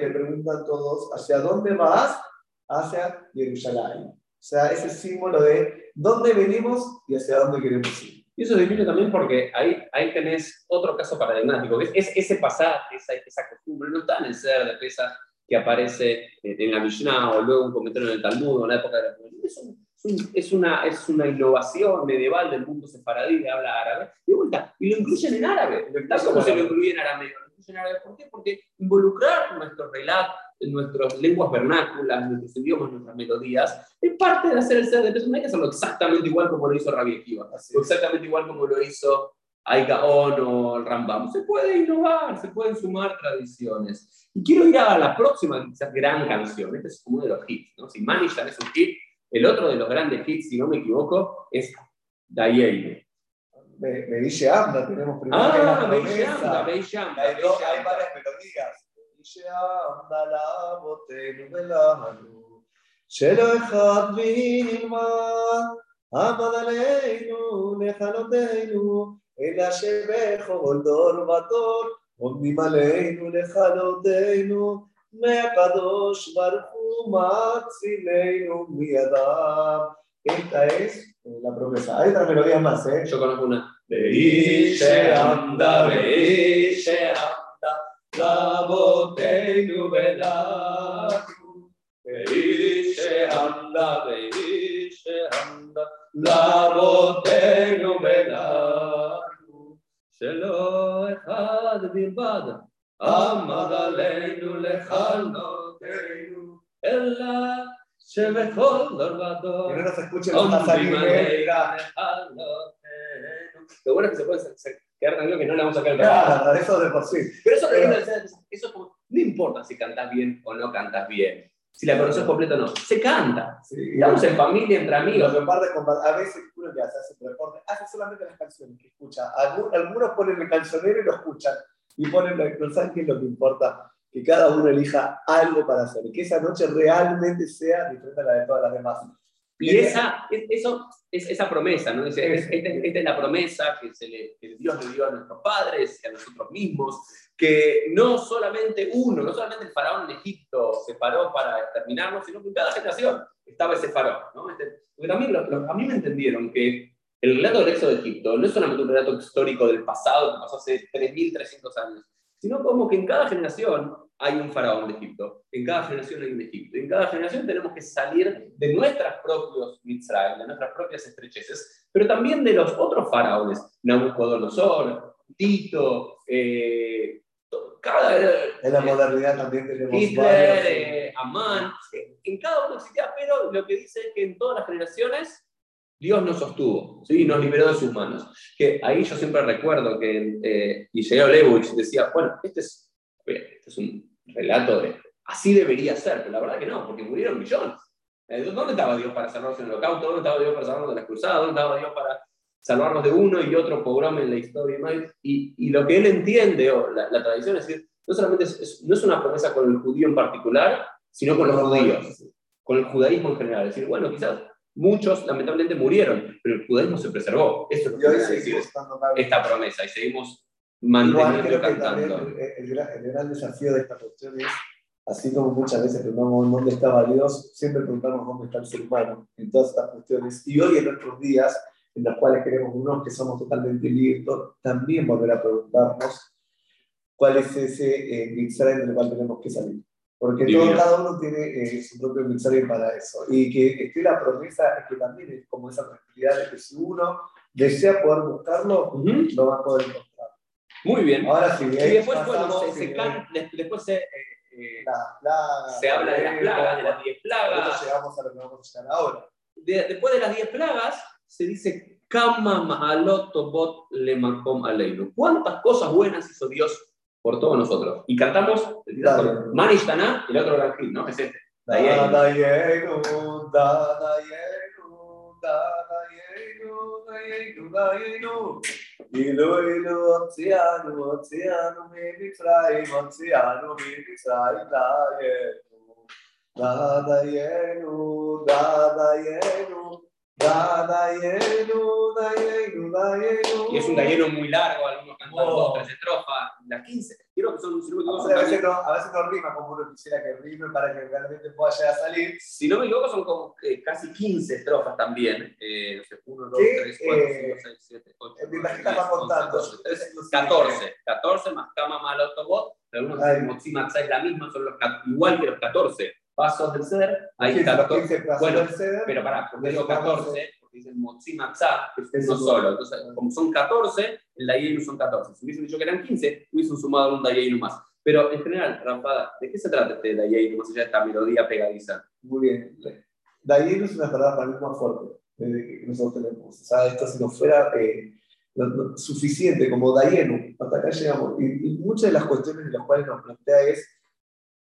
le preguntan todos, ¿hacia dónde vas? Hacia Jerusalén. O sea, ese símbolo de dónde venimos y hacia dónde queremos ir. Y eso divino también porque ahí, ahí tenés otro caso paradigmático, que es, es ese pasaje, esa, esa costumbre, no está en el ser de Pesach que aparece eh, en la Mishnah o luego un comentario en el Talmud o en la época de la. Es, un- es un- es una, es una innovación medieval del mundo sefaradí que habla árabe. Y de vuelta, y lo incluyen en árabe, tal como se lo incluye en arameo. Lo incluyen en árabe. ¿Por qué? Porque involucrar nuestros relatos, nuestras lenguas vernáculas, nuestros idiomas, nuestras melodías, es parte de hacer el ser de Pesach. No hay que hacerlo exactamente igual como lo hizo Rabbi Akiva exactamente igual como lo hizo Aigaon o el Rambam. Se puede innovar, se pueden sumar tradiciones. Y quiero ir a la próxima quizás gran canción. Este es uno de los hits. ¿no? Si Manishan es un hit, el otro de los grandes hits, si no me equivoco, es Dayeine. Me, me dice Anda, tenemos primero que la Ah, promesa. Beishamba, Beishamba, Hay, dos- hay Beishamba. varias melodías. dice Anda la botenu velanu, שלא אחד וילמד, עמד עלינו לכלותנו, אלא שבכל דור ודור עומדים עלינו לכלותנו, מהקדוש ברוך הוא מצילנו מידם. Esta es eh, la promesa. Hay otras melodías más, ¿eh? Yo conozco una. Beishamba, Beishamba, Labotenu velanu. Beishamba, Beishamba, Labotenu velanu. שלא אחד בלבד עמד עלינו לכלותנו, אלא שבכל דור Que ודור no nos escuchen los nazaríes. Lo bueno es que se puede se- se- quedar tranquilo que no le vamos a sacar el Claro, eso de por sí. Pero eso, Pero- eso, eso es como- no importa si cantas bien o no cantas bien, si la conoces completa o no, se canta. Sí, Estamos en familia, entre amigos. repartes con- a veces uno que hace, hace reporte, hace solamente las canciones que escucha. Algu- Algunos ponen el cancionero y lo escuchan. Y ponen, no saben qué es lo que importa. Que cada uno elija algo para hacer. Que esa noche realmente sea diferente a la de todas las demás. Y esa, es- eso, es esa promesa, ¿no? Es- esta, esta es la promesa que, se le, que Dios le dio a nuestros padres y a nosotros mismos, que no solamente uno, no solamente el faraón en Egipto se paró para exterminarnos, sino que en cada generación estaba ese faraón, ¿no? Este- porque también lo- lo- a mí me entendieron que el relato del éxodo de Egipto no es solamente un relato histórico del pasado que pasó hace 3.300 años, sino como que en cada generación hay un faraón de Egipto, en cada generación hay un Egipto, en cada generación tenemos que salir de nuestros propios Mitzrayim, de nuestras propias estrecheces, pero también de los otros faraones, Nabucodonosor, Tito, eh, cada, En la modernidad también tenemos Hitler, eh, Amán, en cada uno existía, pero lo que dice es que en todas las generaciones Dios nos sostuvo, ¿sí? nos liberó de sus manos. Que ahí yo siempre recuerdo que eh, Isaiah Lewis decía, bueno, este es, este es un relato de, así debería ser, pero la verdad que no, porque murieron millones. Eh, ¿Dónde estaba Dios para salvarnos en el holocausto? ¿Dónde estaba Dios para salvarnos de las cruzadas? ¿Dónde estaba Dios para salvarnos de uno y otro pogrome en la historia? Y, y lo que él entiende, o la, la tradición, es decir, no solamente es, es- no es una promesa con el judío en particular, sino con los judíos, con el judaísmo en general. Es decir, bueno, quizás muchos lamentablemente murieron, pero el judaísmo se preservó. Eso es lo Y que quiere decir esta promesa y seguimos manteniendo que cantando. el, el el gran desafío de esta cuestión es, así como muchas veces preguntamos dónde estaba Dios, siempre preguntamos dónde está el ser humano en todas estas cuestiones. Y hoy en nuestros días, en los cuales queremos unos que somos totalmente libres, también volver a preguntarnos cuál es ese eh, Mitzrayim del cual tenemos que salir. Porque todo, cada uno tiene eh, su propio Mitzrayim para eso. Y que esté la promesa es que también es como esa tranquilidad de que si uno desea poder buscarlo, Ujú. lo va a poder encontrar. Muy bien. Ahora sí, Y ahí después, pasamos, se, se eh, des- después se, eh, eh, las plagas, se habla de las plagas, de las 10 Ahorita plagas. llegamos a lo que vamos a llegar ahora. De- después de las 10 plagas, se dice, Kama Ma'alot Bot Lemakom Aleinu. ¿Cuántas cosas buenas hizo Dios por todos nosotros? Y cantamos. Manishtaná y el otro gran hit, ¿no? Es este. Dayenu, Dayenu, Y es un gallero muy largo, algunos cantan Oh. dos, tres estrofas. Las 15, creo que son, si no me equivoco, A veces, no, a veces no rima como uno quisiera que rime para que realmente pueda llegar a salir. si no me equivoco, son como eh, casi 15 estrofas también. Eh, no sé, 1, 2, ¿Qué? 3, 4, Eh, 5, 6, 7, 8, eh, mientras que estás más contando. 14. 14 más Kama Malotobot. Algunos dicen es la misma, son los, igual que los 14 pasos del ser. Hay 15, los 14. 15 plazos bueno, ceder. Pero pará, porque digo Necesitamos, 14, porque dicen Motzima Tzah, que es Eso uno sí. solo. Entonces, como son 14, el Dayeinu son 14. Si hubiesen dicho que eran 15, hubiesen sumado un Dayeinu más. Pero en general, Rampada, ¿de qué se trata este Dayeinu más allá de esta melodía pegadiza? Muy bien. Dayenu es una palabra para mí más fuerte eh, que nosotros tenemos. O sea, esto si nos fuera eh, suficiente como Dayenu, hasta acá llegamos. Y, y muchas de las cuestiones de las cuales nos plantea es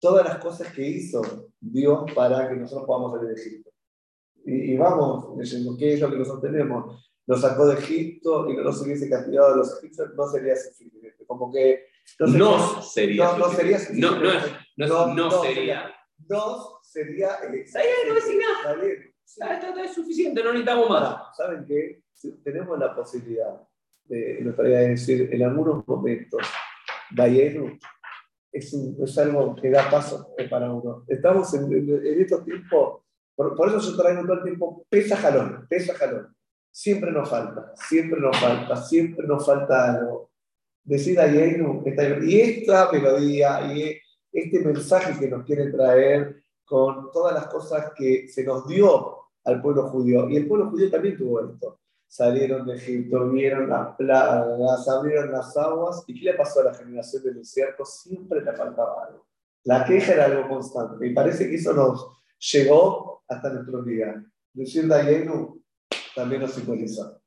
todas las cosas que hizo Dios para que nosotros podamos salir de Egipto. Y, y vamos leyendo qué es lo que nosotros tenemos. Nos sacó de Egipto y no nos hubiese castigado a los egipcios, no sería suficiente. Como que no, sé No sería. no, no sería suficiente. No, no, es- no, es- No, no no sería. Dos sería. Eh, Dayenu es nada. Sí. Esto es suficiente, no necesitamos más. Ahora, ¿saben qué? Si tenemos la posibilidad, de, me gustaría decir, en algunos momentos, Dayenu es, es algo que da paso para uno. Estamos en, en- en estos tiempos, por, por eso yo traigo todo el tiempo, pesa jalón, pesa jalón. Siempre nos falta, siempre nos falta, siempre nos falta algo. Decir Dayenu, esta- y esta melodía, y este mensaje que nos quiere traer con todas las cosas que se nos dio al pueblo judío. Y el pueblo judío también tuvo esto. Salieron de Egipto, vieron las plagas, abrieron las aguas. ¿Y qué le pasó a la generación del desierto? Siempre le faltaba algo. La queja era algo constante. Y parece que eso nos llegó hasta nuestros días. Decir Dayenu también nos simboliza.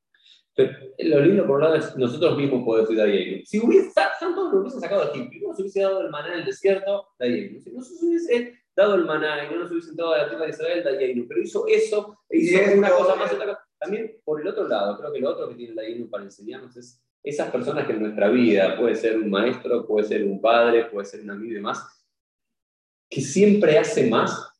Pero lo lindo, por un lado, es nosotros mismos podemos decir Dayenu. Si hubiese, Santos lo hubiesen sacado de Egipto no nos hubiese dado el maná en el desierto, Dayenu. Si no nos hubiese dado el maná y no nos hubiesen dado la tierra de Israel, Dayenu. Pero hizo eso, e hizo una cosa más, otra cosa. También, por el otro lado, creo que lo otro que tiene Dayenu para enseñarnos es esas personas que en nuestra vida, puede ser un maestro, puede ser un padre, puede ser un amigo y demás, que siempre hace más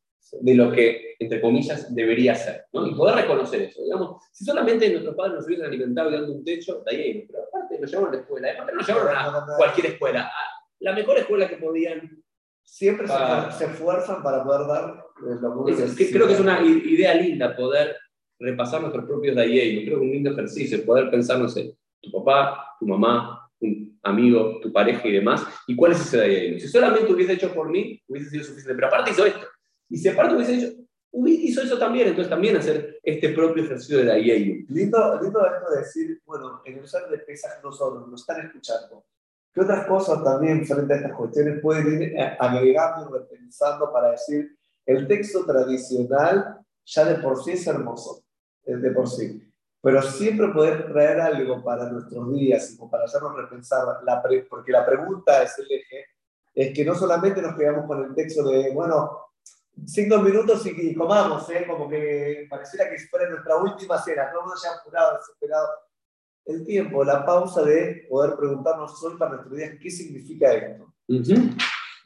de lo que, entre comillas, debería hacer. ¿no? Y poder reconocer eso. Digamos, si solamente nuestros padres nos hubiesen alimentado y dando un techo, de ahí, pero aparte nos llevaron a la escuela, aparte nos llevaron a cualquier escuela, a la mejor escuela que podían. Siempre se- Ah. se, esfuerzan para poder dar eh, lo que Es- creo que es una idea linda poder repasar nuestros propios Dayeinu. Creo que un lindo ejercicio, poder pensar, no sé, tu papá, tu mamá, un amigo, tu pareja y demás, y cuál es ese Dayeinu. Si solamente hubiese hecho por mí, hubiese sido suficiente, pero aparte hizo esto. Y si aparte hubiese hecho, hizo eso también, entonces también hacer este propio ejercicio de Dayeinu. Lindo, lindo esto de decir, bueno, en el ser de Pesaj no solo, nos están escuchando. ¿Qué otras cosas también frente a estas cuestiones pueden ir eh, agregando y repensando para decir, el texto tradicional ya de por sí es hermoso, de por sí, pero siempre poder traer algo para nuestros días como para hacernos repensar, la pre- porque la pregunta es el eje, es que no solamente nos quedamos con el texto de, bueno, cinco minutos y, y comamos, ¿eh? como que pareciera que fuera nuestra última cena, todo mundo ya apurado, desesperado. El tiempo, la pausa de poder preguntarnos hoy para nuestro día, ¿qué significa esto?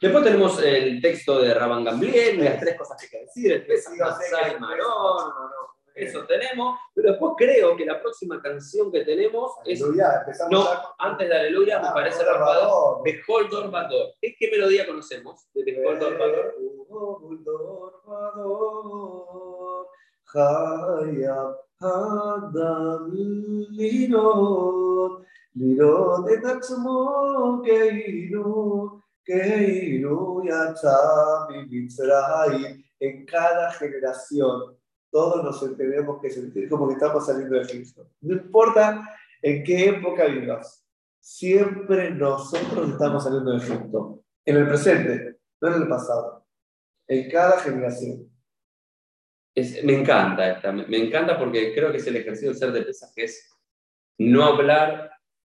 Después tenemos el texto de Rabban Gamliel, las tres cosas que hay que decir, el Pesach, Sí, o sea, Matzah que- y Marón. no, no, eso tenemos, pero después creo que la próxima canción que tenemos aleluya, es. No, antes de Aleluya, ah, me parece Rapador, Beholdor Vador. ¿Qué, ¿Qué melodía conocemos de Beholdor Vador? Beholdor Vador, Hayab Adam Lirot, Lirot Keiru, Keiru Yatzam y Mitzrayim, en cada generación todos nos tenemos que sentir como que estamos saliendo de Egipto. No importa en qué época vivas, siempre nosotros estamos saliendo de Egipto. En el presente, no en el pasado. En cada generación. Es- me encanta esta, me, me encanta porque creo que es el ejercicio del ser de pesas, que es no hablar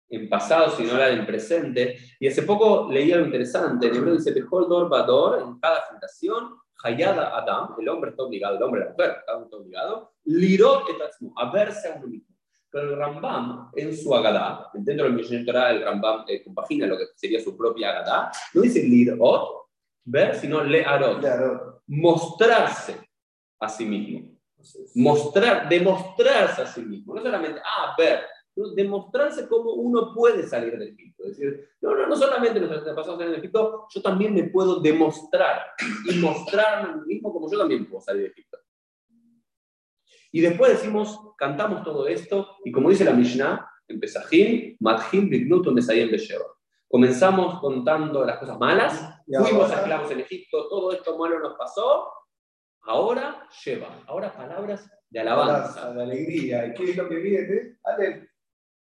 en pasado, sino hablar en presente. Y hace poco leí algo interesante, en hebreo dice, Behold Dormador, en cada generación, Hayada Adam, el hombre está obligado, el hombre la mujer, está obligado, Lirot et atzmo, a verse a uno mismo. Pero el Rambam, en su Agadá, dentro del Mishneh Torah, el Rambam eh, compagina lo que sería su propia Agadá, no dice Lirot, ver, sino Learot, Claro. mostrarse a sí mismo mostrar, demostrarse a sí mismo, no solamente, ah, ver, demostrarse cómo uno puede salir de Egipto. Es decir, no, no, no solamente nuestros antepasados salieron de Egipto, yo también me puedo demostrar y mostrarme a mí mismo como yo también puedo salir de Egipto. Y después decimos, cantamos todo esto, y como dice la Mishnah, en Pesajim, Madhim Bignuto Besheva. Comenzamos contando las cosas malas, fuimos esclavos en Egipto, todo esto malo nos pasó, ahora lleva, ahora palabras de alabanza. de alegría. ¿Y qué es lo que viene? Alel.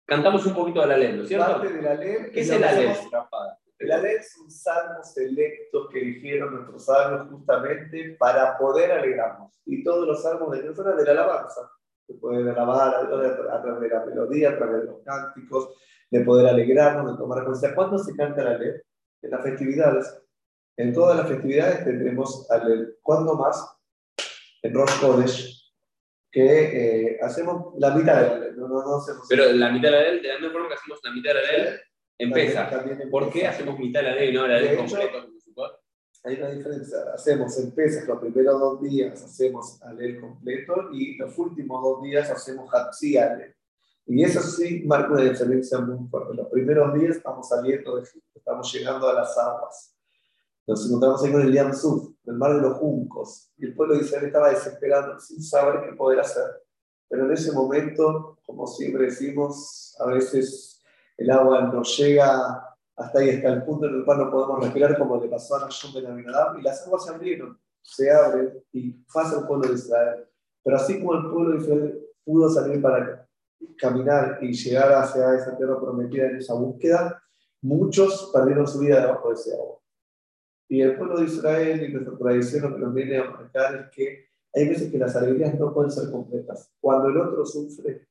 Cantamos un poquito de la ley, ¿no es cierto? Parte del Alel. ¿Qué es el Alel? El Alel son salmos selectos que eligieron nuestros sabios justamente para poder alegrarnos. Y todos los salmos de Dios de la alabanza. Se pueden alabar a Dios a través de la melodía, a través de los cánticos, de poder alegrarnos, de tomar conciencia. ¿Cuándo se canta el Alel? En las festividades. En todas las festividades tendremos Alel. ¿Cuándo más? En Rosh Kodesh, que eh, hacemos la mitad del Alel. No, no, no hacemos Pero la mitad de la ley, de la misma forma que hacemos la mitad de la ley, empieza. ¿Por qué hacemos mitad de la ley y no la ley De completa? Hay una diferencia. Hacemos en Pesach los primeros dos días, hacemos Alel completo y los últimos dos días hacemos Hatzi Alel. Y eso sí marca una diferencia muy fuerte. Los primeros días estamos saliendo de Egipto, estamos llegando a las aguas. Nos encontramos ahí con el Yam Suf, el mar de los juncos. Y el pueblo de Israel estaba desesperado, sin saber qué poder hacer. Pero en ese momento, como siempre decimos, a veces el agua nos llega hasta ahí, hasta el punto en el cual no podemos respirar, como le pasó a Nashon Ben Aminadab, y las aguas se abrieron, se abren, y pasa el pueblo de Israel. Pero así como el pueblo de Israel pudo salir para caminar y llegar hacia esa tierra prometida en esa búsqueda, muchos perdieron su vida debajo de ese agua. Y el pueblo de Israel y nuestra tradición lo que nos viene a marcar es que hay veces que las alegrías no pueden ser completas. Cuando el otro sufre,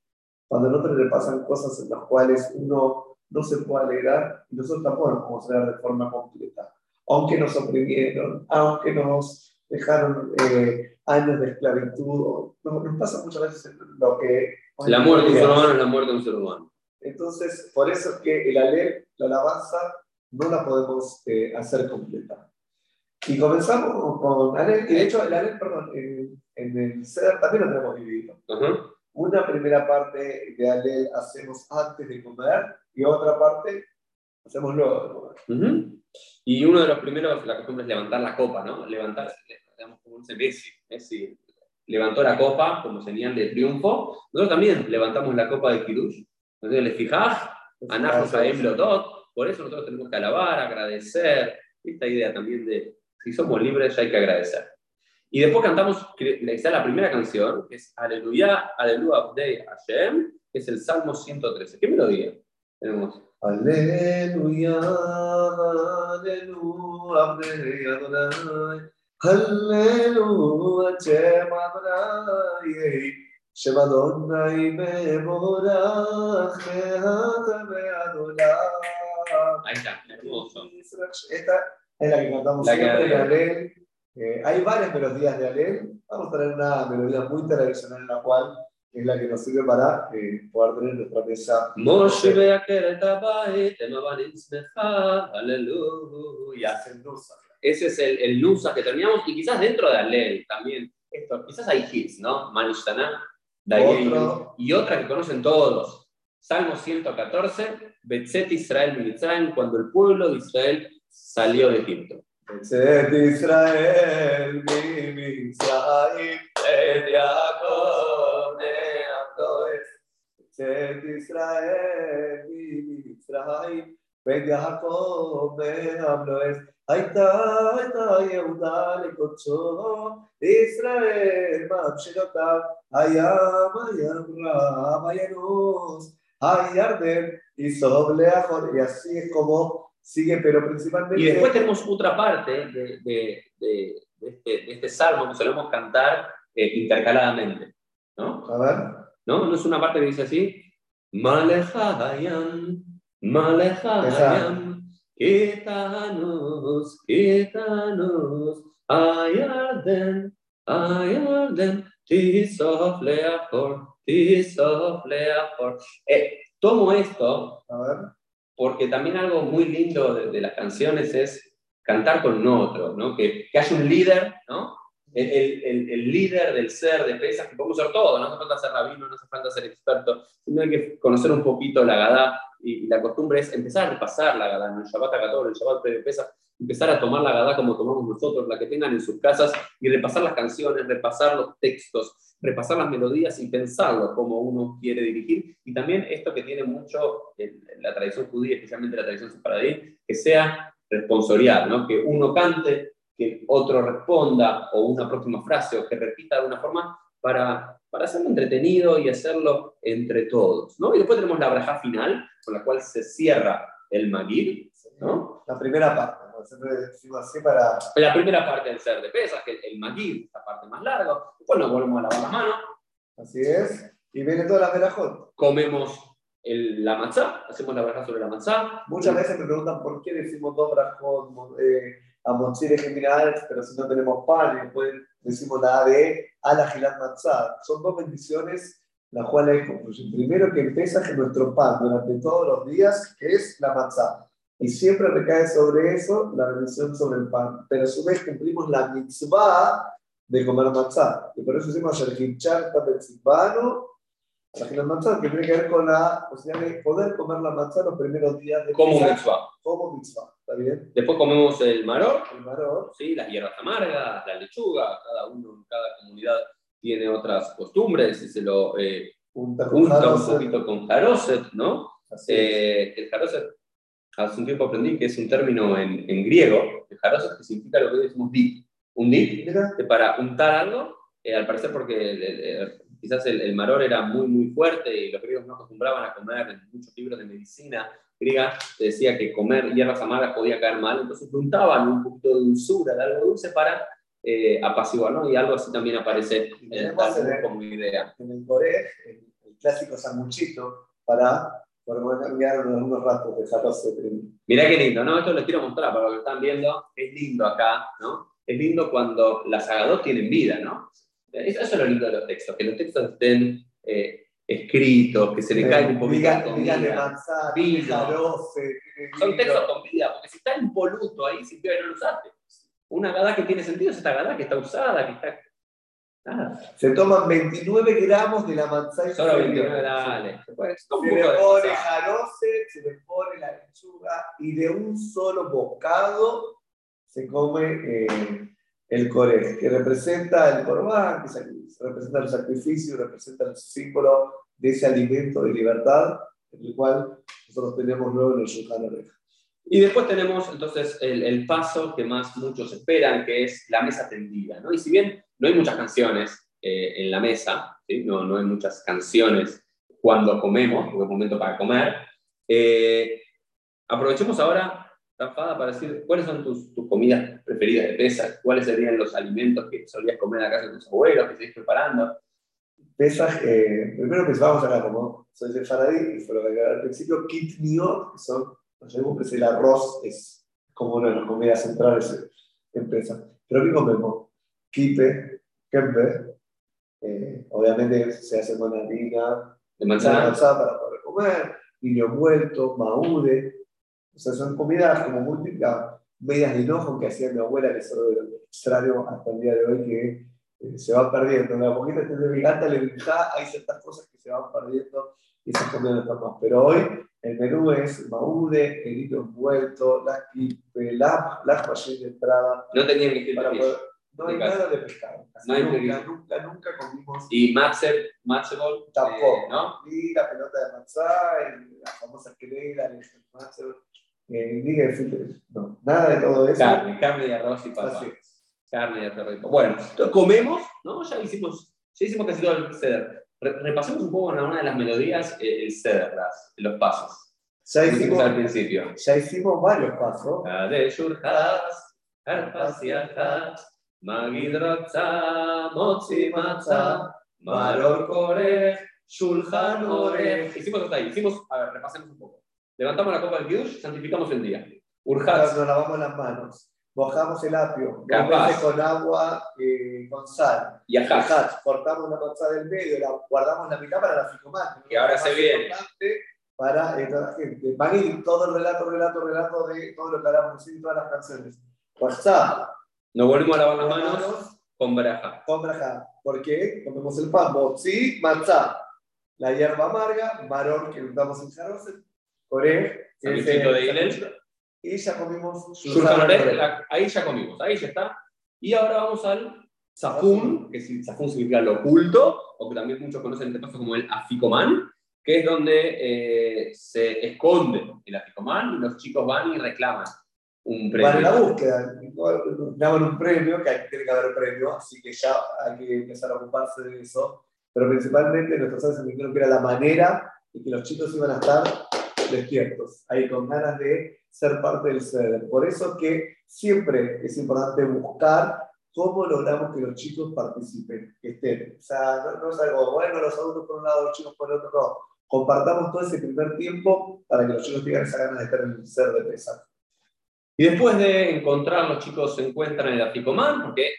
cuando al otro le pasan cosas en las cuales uno no se puede alegrar, nosotros tampoco nos podemos alegrar de forma completa. Aunque nos oprimieron, aunque nos dejaron eh, años de esclavitud, o- no, nos pasa muchas veces lo que... La muerte de un ser humano es la muerte de un ser humano. Entonces, por eso es que el alel, la alabanza, no la podemos eh, hacer completa. Y comenzamos con alel, y de hecho el alel, perdón, en, en el CEDAR también lo tenemos dividido. Ajá. Una primera parte de alel hacemos antes de comer y otra parte hacemos luego de comer. Ujú. Y uno de los primeros, la costumbre es levantar la copa, ¿no? Levantar, digamos, como dice Messi. Messi levantó la copa como señal de triunfo. Nosotros también levantamos la copa de Kirush. Entonces, le fijás, Anajos a Emlotot. Por eso nosotros tenemos que alabar, agradecer. Esta idea también de si somos libres, ya hay que agradecer. Y después cantamos, está la primera canción, que es Aleluya, Aleluya de Hashem, que es el Salmo 113. ¿Qué melodía tenemos? Aleluya, aleluya, Abdei Adonai. Aleluya, Shem Adonai. Shem Adonai mevorach, Me'at Ahí está, hermoso. Esta es la que cantamos La siempre en Alel. Eh, hay varias melodías de Alel. Vamos a tener una melodía muy tradicional en la cual es la que nos sirve para eh, poder tener nuestra mesa. Aleluya. Ese es el, el nusa que terminamos, y quizás dentro de Alel también. Esto, quizás hay hits, ¿no? Manishtana, Otro. Y otra que conocen todos. Salmo 114, Betzet Israel Mitzrayim, cuando el pueblo de Israel salió de Egipto. Betzet Israel Mitzrayim, et Yaakov Ne'atoes. Betzet Israel Mitzrayim, et Yaakov Ne'atoes. הייתה, הייתה יהודה לקודשו, ישראל ממשיכותיו, הים, הים רב, הינוס, Hayarden y Sohobleajor, y así es como sigue, pero principalmente. Y después tenemos otra parte de, de, de, de este, este, salmo que solemos cantar eh, intercaladamente. ¿No? A ver. ¿No? ¿No es una parte que dice así? Malejayan, Malejayan, quítanos, quítanos, Ayarden, Ayarden, Tisofleajor leafor, tisof leafor. Eh, tomo esto A ver. porque también algo muy lindo de, de las canciones es cantar con otro, ¿no? Que, que haya un líder, ¿no? El, el- el- el líder del ser de pesas, que podemos ser todo, no hace falta ser rabino, no hace falta ser experto, sino hay que conocer un poquito la Gadá, y, y la costumbre es empezar a repasar la Gadá, en el Shabbat Agator, el Shabbat de pesas, empezar a tomar la Gadá como tomamos nosotros, la que tengan en sus casas, y repasar las canciones, repasar los textos, repasar las melodías y pensarlo como uno quiere dirigir, y también esto que tiene mucho la tradición judía, especialmente la tradición sefaradí, que sea responsorial, ¿no? que uno cante, que otro responda, o una próxima frase, o que repita de alguna forma, para, para hacerlo entretenido y hacerlo entre todos. ¿no? Y después tenemos la braja final, con la cual se cierra el Magid, ¿no? La primera parte, ¿no? siempre decimos así para. la primera parte del ser de pesas, que es el Magid, la parte más larga, después nos volvemos a lavar las manos, Así es. Y viene toda la verajot. comemos el- la matzá, hacemos la braja sobre la matzá, Muchas veces me preguntan por qué decimos dos brajot eh, a Motzire General, pero si no tenemos pan, y después decimos la de Ala Gilat Matzah. Son dos bendiciones las cuales concluyen. Primero que empieza que nuestro pan durante todos los días es la matzah. Y siempre recae sobre eso la bendición sobre el pan. Pero a su vez cumplimos la mitzvah de comer matzah. Y por eso decimos Sherkicharta Betzibano, la Matzah, que tiene que ver con la posibilidad de poder comer la matzah los primeros días de como mitzvah. como mitzvah. ¿Está bien? Después comemos el maror, El varón. ¿sí? las hierbas amargas, la lechuga, cada uno cada comunidad tiene otras costumbres y se lo eh, Junta un poquito con jaroset, ¿no? Eh, el jaroset, hace un tiempo aprendí que es un término en, en griego, el jaroset que significa lo que hoy decimos dip. Un dip para untar algo, eh, al parecer porque el- el- el- quizás el, el maror era muy, muy fuerte y los griegos no acostumbraban a comer, en muchos libros de medicina griega se decía que comer hierbas amargas podía caer mal, entonces untaban un poquito de dulzura, de algo dulce para eh, apaciguar, ¿no? Y algo así también aparece en el como idea. en el Coré, el, el clásico sanguchito para poder cambiar unos ratos de jaroset. Mirá qué lindo, ¿no? Esto les quiero mostrar para los que están viendo. Es lindo acá, ¿no? Es lindo cuando las agadot tienen vida, ¿no? Eso es lo lindo de los textos, que los textos estén eh, escritos, que se le cae un poquito Diga, diga manzana, jaroset, tiene Son textos con vida, porque si está impoluto ahí, que no lo usaste. Una agada que tiene sentido es esta agada que está usada, que está... Nada, Se toman 29 gramos de la manzana. solo se 29, le- dale. Se le pone sal. jaroset, se le pone la lechuga y de un solo bocado se come eh, el coré, que representa el corbán, que se- representa el sacrificio, representa el símbolo de ese alimento de libertad, el cual nosotros tenemos luego en el Shulchan Aruch. Y después tenemos entonces el, el paso que más muchos esperan, que es la mesa tendida. ¿no? Y si bien no hay muchas canciones eh, en la mesa, ¿sí? no, no hay muchas canciones cuando comemos, porque es momento para comer, eh, aprovechemos ahora, Rafada, para decir cuáles son tus, tus comidas preferidas de pesa, cuáles serían los alimentos que solías comer en la casa de tus abuelos, que seguís preparando. Pesaj, eh, primero que vamos acá, como soy de Faradí, y fue lo que al principio, kitniot, que son, nos llevamos que es el arroz, es como una de las comidas centrales en Pesaj. Pero ¿qué comemos? Kipe, kembe, eh, obviamente se hace con harina, De manzana manzana, para poder comer, niño muerto, maude, o sea, son comidas como muy típicas, medias de hinojo que hacía mi abuela, que es algo extraño hasta el día de hoy, que eh, se van perdiendo. De a poquito este de gata le deja, hay ciertas cosas que se van perdiendo y se están más. Pero hoy el menú es maude, el envuelto, las quipe, las, las de entrada. No tenían que para poder, No hay nada de pescado. No hay nunca, nunca, nunca comimos. Y matzel, matzel tampoco. Eh, ¿no? Y la pelota de matzá, la famosa querela, el matzel. Eh, no, nada de todo eso. Carne, carne de arroz y papa. Carne de papa. Bueno, entonces comemos, ¿no? Ya hicimos, ya hicimos casi todo el ceder. repasemos un poco en una de las melodías eh, el ceder, los pasos. Ya hicimos, al principio. ya hicimos varios pasos. Hicimos hasta ahí. Hicimos, a ver, repasemos un poco. Levantamos la copa del Kiddush, santificamos el día. Urjat. Nos lavamos las manos. Mojamos el apio. con agua, eh, con sal. Y ajá. Cortamos la manzana del medio, la, guardamos la mitad para la ficomán. Que ahora se viene. Para eh, toda la gente. Van a ir todo el relato, relato, relato de todo lo que hablamos en todas las canciones. Cortá. Nos volvemos a lavar las manos con braja. Con braja. ¿Por qué? Comemos el pan. Sí, manzana. La hierba amarga, varón que untamos en jarros, Coré. de Y ya comimos. ahí ya comimos, ahí ya está. Y ahora vamos al Zafún, que Zafún significa lo oculto, o que también muchos conocen este paso como el Aficomán, que es donde eh, se esconde el Aficomán y los chicos van y reclaman un premio. Van en la búsqueda, daban un premio, que tiene que haber premio, así que ya hay que empezar a ocuparse de eso. Pero principalmente nuestros padres se que era la manera de que los chicos iban a estar despiertos, ahí con ganas de ser parte del ser. Por eso que siempre es importante buscar cómo logramos que los chicos participen, que estén. O sea, no, es algo, bueno, los adultos por un lado, los chicos por el otro, no. Compartamos todo ese primer tiempo para que los chicos tengan esa ganas de estar en el ser de pesar. Y después de encontrar, los chicos se encuentran en el Aficomán, porque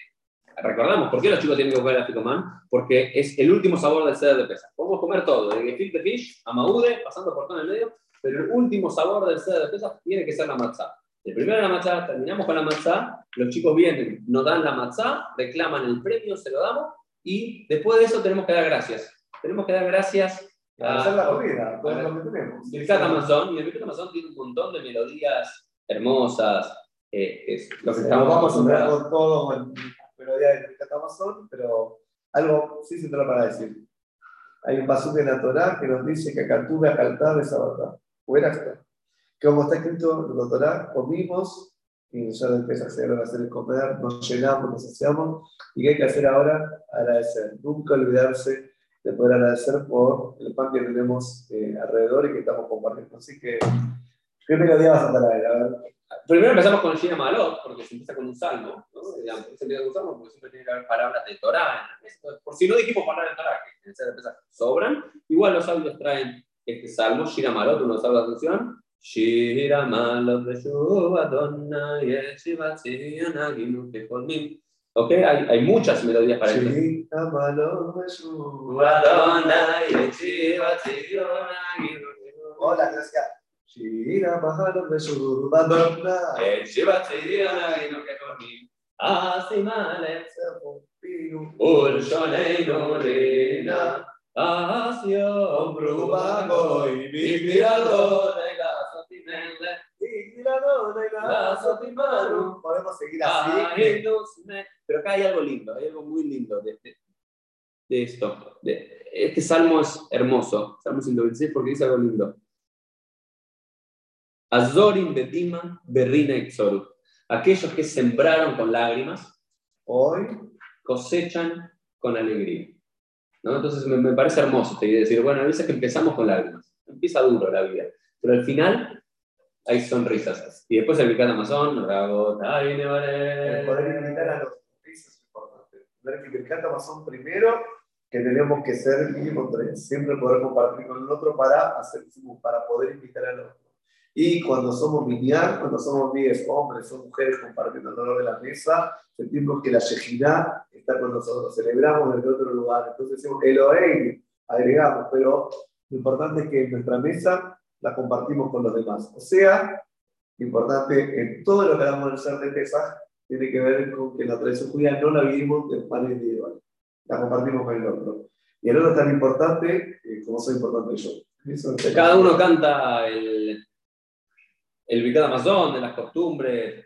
recordamos, ¿por qué los chicos tienen que comer el Aficomán? Porque es el último sabor del ceder de pesa. Podemos comer todo, de gefilte fish a maude, pasando por todo el medio, pero el último sabor del ceder de pesas tiene que ser la matzá. El primero la matzá, terminamos con la matzá, los chicos vienen, nos dan la matzá, reclaman el premio, se lo damos, y después de eso tenemos que dar gracias. Tenemos que dar gracias a hacer la comida, todo lo que tenemos. El Catamazón, y el Catamazón tiene un montón de melodías hermosas. Eh, es lo que estamos vamos a con todo en melodías del Catamazón, pero algo sí se trata para decir. Hay un pasaje en la Torah que nos dice que acá tuve a está. Como está escrito en la Torah, comimos y ya empieza a hacer, a hacer el comer, nos llenamos, nos saciamos. ¿Y qué hay que hacer ahora? Agradecer. Nunca olvidarse de poder agradecer por el pan que tenemos eh, alrededor y que estamos compartiendo. Así que, ¿qué melodía vas a traer? A ver. Primero empezamos con Shina Malot, porque se empieza con un salmo. ¿no? Se empieza con un salmo porque siempre tiene que haber palabras de Torah. Por si no dijimos palabras de Torah, que en esa sobran, igual los audios traen este salmo, Shira Malot, uno sabe la atención. Shira Malot de Shubadonna, Yeshivatziyana, Ginu Keholmim. ¿Ok? Hay, hay muchas melodías para esto. Shira Malot de Shubadonna, Yeshivatziyana, Ginu Hola, gracias. Shira Malot de Shubadonna, Yeshivatziyana, Ginu Keholmim. Asimale, Ulshoneinu Rina. Vigilado de la Sotimele, Vigilado de la Sotimaru. Podemos seguir así. Pero acá hay algo lindo, hay algo muy lindo de, este, de esto. De, este salmo es hermoso, Salmo 126, porque dice algo lindo. Azorim Bedima Berrina Exoru. Aquellos que sembraron con lágrimas, hoy cosechan con alegría. Entonces me, me, parece hermoso te decir, bueno, a veces que empezamos con lágrimas, empieza duro la vida, pero al final hay sonrisas. Y después el Micat Amazon, Rago, viene vale. Poder invitar a los sonrisas es importante. Ver que el Amazon primero, que tenemos que ser mínimo tres, siempre poder compartir con el otro para, hacer, para poder invitar al otro. Y cuando somos miniar, cuando somos 10 hombres o mujeres compartiendo el dolor de la mesa, sentimos que la Shejidá está con nosotros, celebramos desde otro lugar. Entonces decimos Elohim, agregamos, pero lo importante es que nuestra mesa la compartimos con los demás. O sea, importante en todo lo que hagamos del ser de Pesaj, tiene que ver con que la tradición judía no la vivimos de manera individual, la compartimos con el otro. Y el otro es tan importante eh, como soy importante yo. Cada uno canta el, el Vicada Amazon de las costumbres.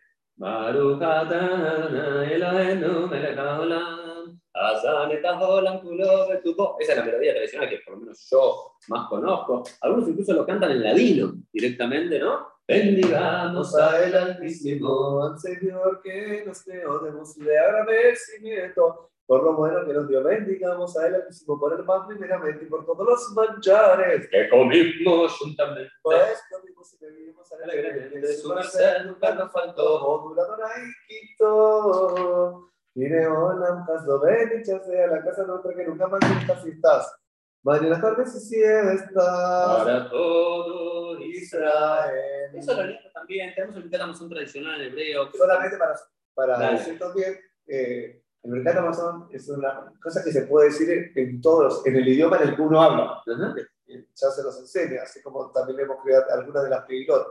Esa es la melodía tradicional que por lo menos yo más conozco. Algunos incluso lo cantan en ladino directamente, ¿no? Bendigamos a el Altísimo, al Señor que nos creó, démosle agradecimiento por lo bueno que nos dio. Bendigamos a Él Altísimo por el pan primeramente y por todos los manjares que comimos juntamente. Pues comimos y bebimos alegremente de su merced, nunca nos faltó. Modulador ahí quito. Mire, hola, paso, ven y sea la casa nuestra que nunca más estás. Mañana tarde si siesta. Para todo Israel. Eso lo lindo también. Tenemos Amazon tradicional en hebreo. Solamente para, para decir también, eh, el Mercat Amazon es una cosa que se puede decir en todos, en el idioma en el que uno habla. Ya se los enseña, así como también hemos creado algunas de las pilotos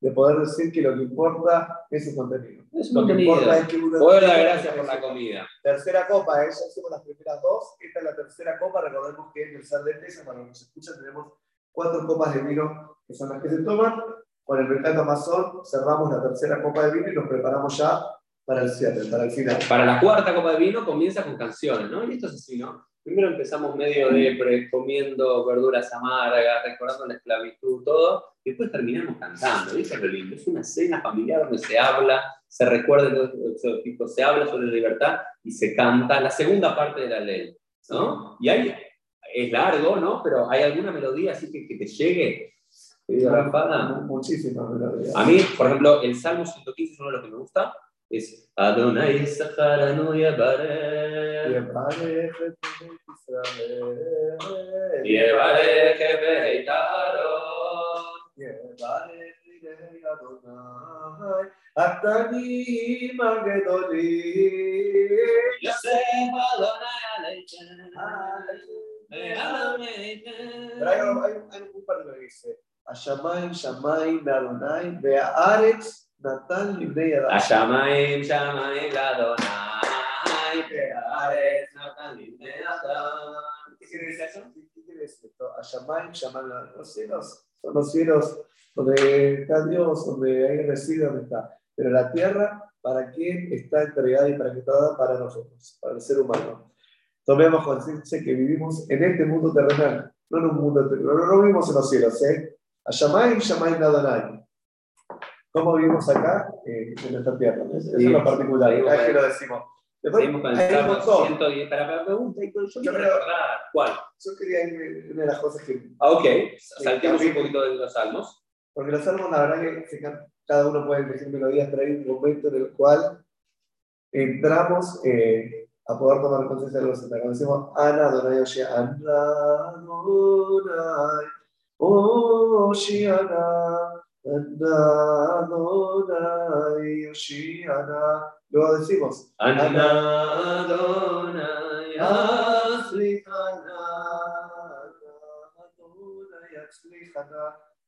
de poder decir que lo que importa es el contenido. Es lo que importa es que uno... Buenas gracias por la comida. Tercera copa, ¿eh? ya hicimos las primeras dos, esta es la tercera copa, recordemos que en el Sal de Pesa, para los que nos escuchan, tenemos cuatro copas de vino que son las que se toman. Con el mercado Amazon cerramos la tercera copa de vino y nos preparamos ya para el cierre, para el final. Para la cuarta copa de vino comienza con canciones, ¿no? Y esto es así, ¿no? Primero empezamos medio de comiendo verduras amargas, recordando la esclavitud, todo, y después terminamos cantando. ¿Viste lo lindo? Es una cena familiar donde se habla, se recuerda todo tipo, se habla sobre la libertad y se canta la segunda parte de la ley, ¿no? Y ahí es largo, ¿no? Pero hay alguna melodía así que, que te llegue. Muchísimas melodías. A mí, por ejemplo, el Salmo 115 es uno de los que me gusta es Adonai Sacharanu Yabarech. Yabarech Israel. Yabarech Beit Aaron. Yabarech Lidei Adonai. Atanim Agedolim. Yosef Adonai Aleichem. Pero hay, hay, hay un par de que dice, Ashamayim, Shamayim, Adonai, Be'aretz, Natan Libnei Adam. השמיים, שמיים לאדוני, והארץ נתן לבני אדם. ¿Qué quiere decir eso? ¿Qué quiere decir esto? Ashamayim, Shamayim, los cielos son los cielos donde está Dios, donde hay reside, donde está. Pero la tierra, ¿para quién está entregada y para qué está dada? Para nosotros, para el ser humano. Tomemos conciencia que vivimos en este mundo terrenal, no en un mundo terrenal, no, no vivimos en los cielos, ¿eh? Ashamayim, Shamayim, Adonai. ¿Cómo vivimos acá? Eh, en nuestra tierra. Eso es lo particular, es que lo decimos. Después, Seguimos con el hay un Salmo montón. 110. Para la pregunta, yo Yo quiero recordar. ¿Cuál? Yo quería ir una de las cosas que. Ah, ok. Saltemos un poquito de los salmos. Porque los salmos, la verdad que se can- cada uno puede elegir melodías, pero hay un momento en el cual entramos eh, a poder tomar conciencia de lo que se Cuando decimos Ana Adonai Oshia, Ana Adonai Oshiana. Luego decimos.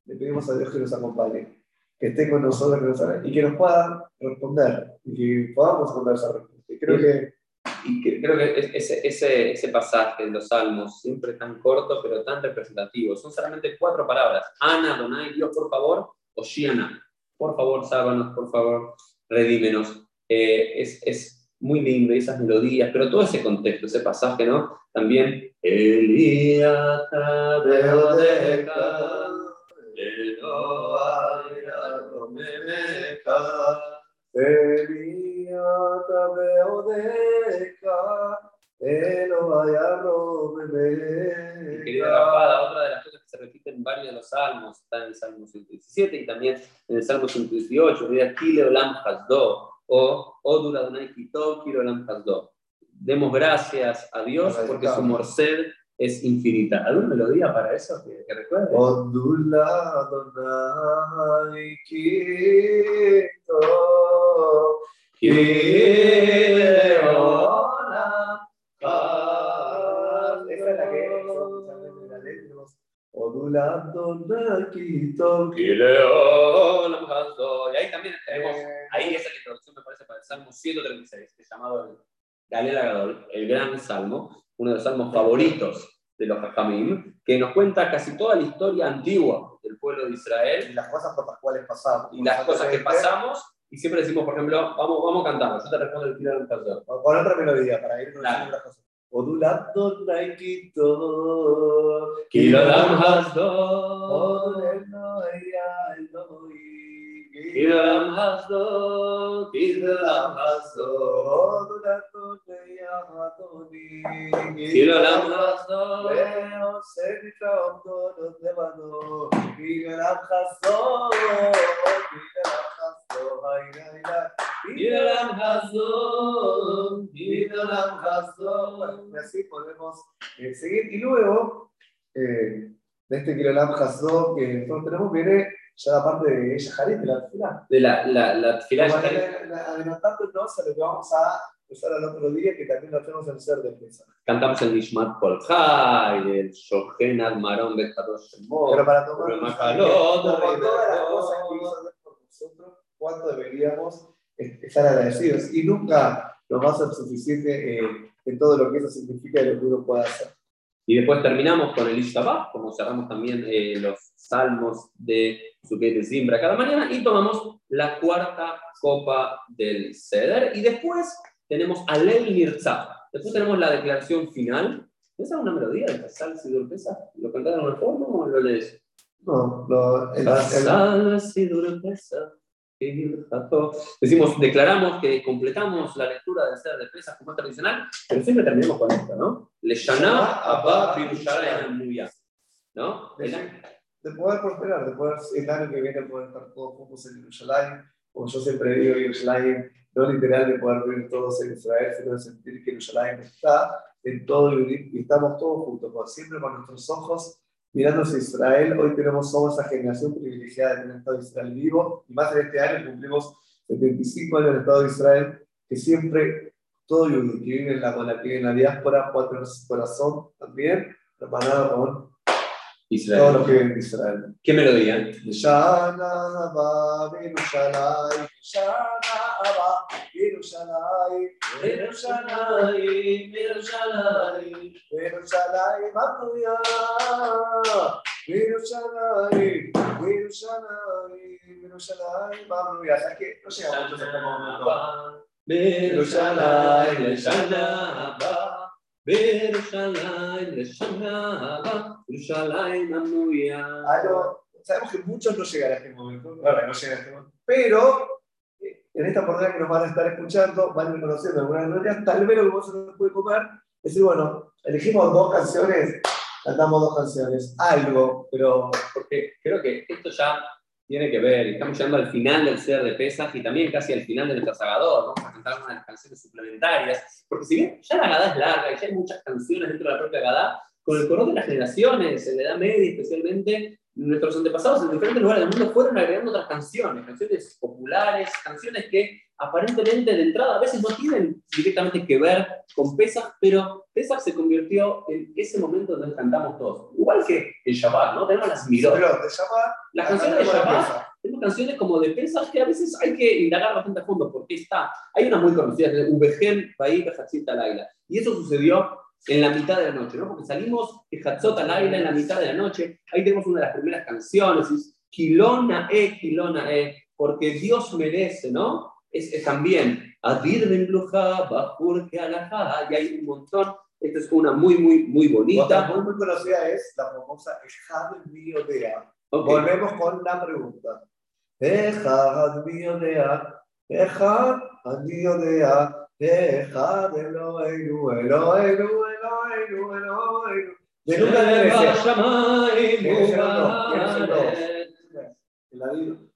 Le pedimos a Dios que nos acompañe, que esté con nosotros que nos haga- y que nos pueda responder y que podamos conversar. Y Creo que Y que- creo que es- ese, ese, ese pasaje de los salmos, siempre tan corto, pero tan representativo, son solamente cuatro palabras. Ana, Donai, Dios, por favor, Oshiana, por favor, sálvanos, por favor, redímenos. Eh, es, es muy lindo, y esas melodías, pero todo ese contexto, ese pasaje, ¿no? También, Elías, Elíata en varios de los salmos, está en el Salmo 117 y también en el Salmo 118, mira, Kile Olam Hasdo, o Odura Donai Kitov, Kile Olam Hasdo. Demos gracias a Dios porque su morced es infinita. ¿Alguna melodía para eso que, que recuerdes? Donai Kile Hasdo. Y ahí también tenemos, Eh, ahí esa es la introducción, me parece, para el Salmo 136, que es llamado el Galel Agadol, el gran salmo, uno de los salmos favoritos de los Hajamim, que nos cuenta casi toda la historia antigua del pueblo de y Israel las cosas por las cuales pasamos. y las cosas que pasamos, y siempre decimos, por ejemplo, vamos, vamos a cantar, yo te respondo el tiro del tercero. Con otra melodía, para ir con otras cosas. Odulat Naikito. Kilolam Hasdod, Kilolam Hasdod, Kilolam Hasdod, Kilolam Hasdod, Kilolam Hasdod, Kilolam Hasdod. Y así podemos eh, seguir. Y luego, eh, de este Kilolam Hasdod que nosotros tenemos, viene ya la parte de Shaharit, de la fila. De la, la, la tefilá adelantándonos a lo que vamos a empezar al otro día, que también lo hacemos en ser de Pesach. Cantamos el Nishmat Kol Chai, el Shohen Admaron Betadosh Shemot, Pero para tomar todo todas las cosas que Dios por nosotros, cuánto deberíamos estar agradecidos. Y nunca nos va a ser suficiente eh, en todo lo que eso significa y lo que uno pueda hacer. Y después terminamos con el Ishabah, como cerramos también eh, los salmos de Sukkot de Zimbra cada mañana, y tomamos la cuarta copa del Seder. Y después tenemos Alel Nirtzah. Después tenemos la declaración final. ¿Esa es una melodía de Casal Sidur Pesach? ¿Lo cantas de alguna forma o lo lees? No, lo- el- el- Casal Sidur Pesach. Decimos, declaramos que completamos la lectura del ser de Pesach como tradicional, pero siempre terminamos con esto, ¿no? Le Shana Abba. ¿No? de, El poder prosperar, de poder el año que viene poder estar todos juntos en Jerusalén, como yo siempre digo, Jerusalén, no literal de poder vivir todos en Israel, sino de sentir que Jerusalén está en todo y y estamos todos juntos, siempre con nuestros ojos mirando hacia Israel. Hoy tenemos, somos esa generación privilegiada de tener Estado de Israel vivo, y más en este año cumplimos 75 años del Estado de Israel, que siempre todo yudí que vive en la, la, en la diáspora, puede tener su corazón también, hermanado con todos Israel. los que viven en Israel. ¿Qué melodía? Shana Abba Yerushalayim, Yerushalayim, Hallelujah. Yerushalayim, Yerushalayim, Yerushalayim, Hallelujah. ¿Sabes qué? No Abba Birushalayim Hanuya. Algo- sabemos que muchos no llegan a este momento, la verdad, no llegan a este momento, pero en esta oportunidad que nos van a estar escuchando, van a ir conociendo algunas melodías, tal vez lo que vos no se puede comer, es decir, bueno, elegimos dos canciones, cantamos dos canciones, algo, pero porque creo que esto ya tiene que ver, estamos llegando al final del ser de Pesaj y también casi al final de nuestro Sagador, vamos a cantar unas canciones suplementarias, porque si bien ya la Gadá es larga y ya hay muchas canciones dentro de la propia Gadá, con el correr de las generaciones, en la Edad Media especialmente, nuestros antepasados en diferentes lugares del mundo fueron agregando otras canciones, canciones populares, canciones que aparentemente de entrada a veces no tienen directamente que ver con Pesach, pero Pesach se convirtió en ese momento donde cantamos todos. Igual que el Shabbat, ¿no? Tenemos las mirot. llama Las canciones de Shabbat, tenemos canciones como de Pesach que a veces hay que indagar bastante a fondo, porque está. Hay una muy conocida, de Ubegen Baí Bejatzit Laila. Y eso sucedió en la mitad de la noche, ¿no? Porque salimos de Hatzot Laila en la mitad de la noche. Ahí tenemos una de las primeras canciones, es Kilona E, Kilona E, porque Dios merece, ¿no? Es, es también Adir Ben Bajur que y hay un montón. Esta es una muy, muy, muy bonita. muy, muy conocida es la famosa Ejad Miodea. Ok. Volvemos con la pregunta. Ejad Miodea, Ejad Miodea, Ejad Eloheinu, Eloheinu, Eloheinu, Eloheinu. De nunca Sheba merece. Shamayim ¿Quién es el dos? ¿Quién es el dos? Ubaret. En la Biblia.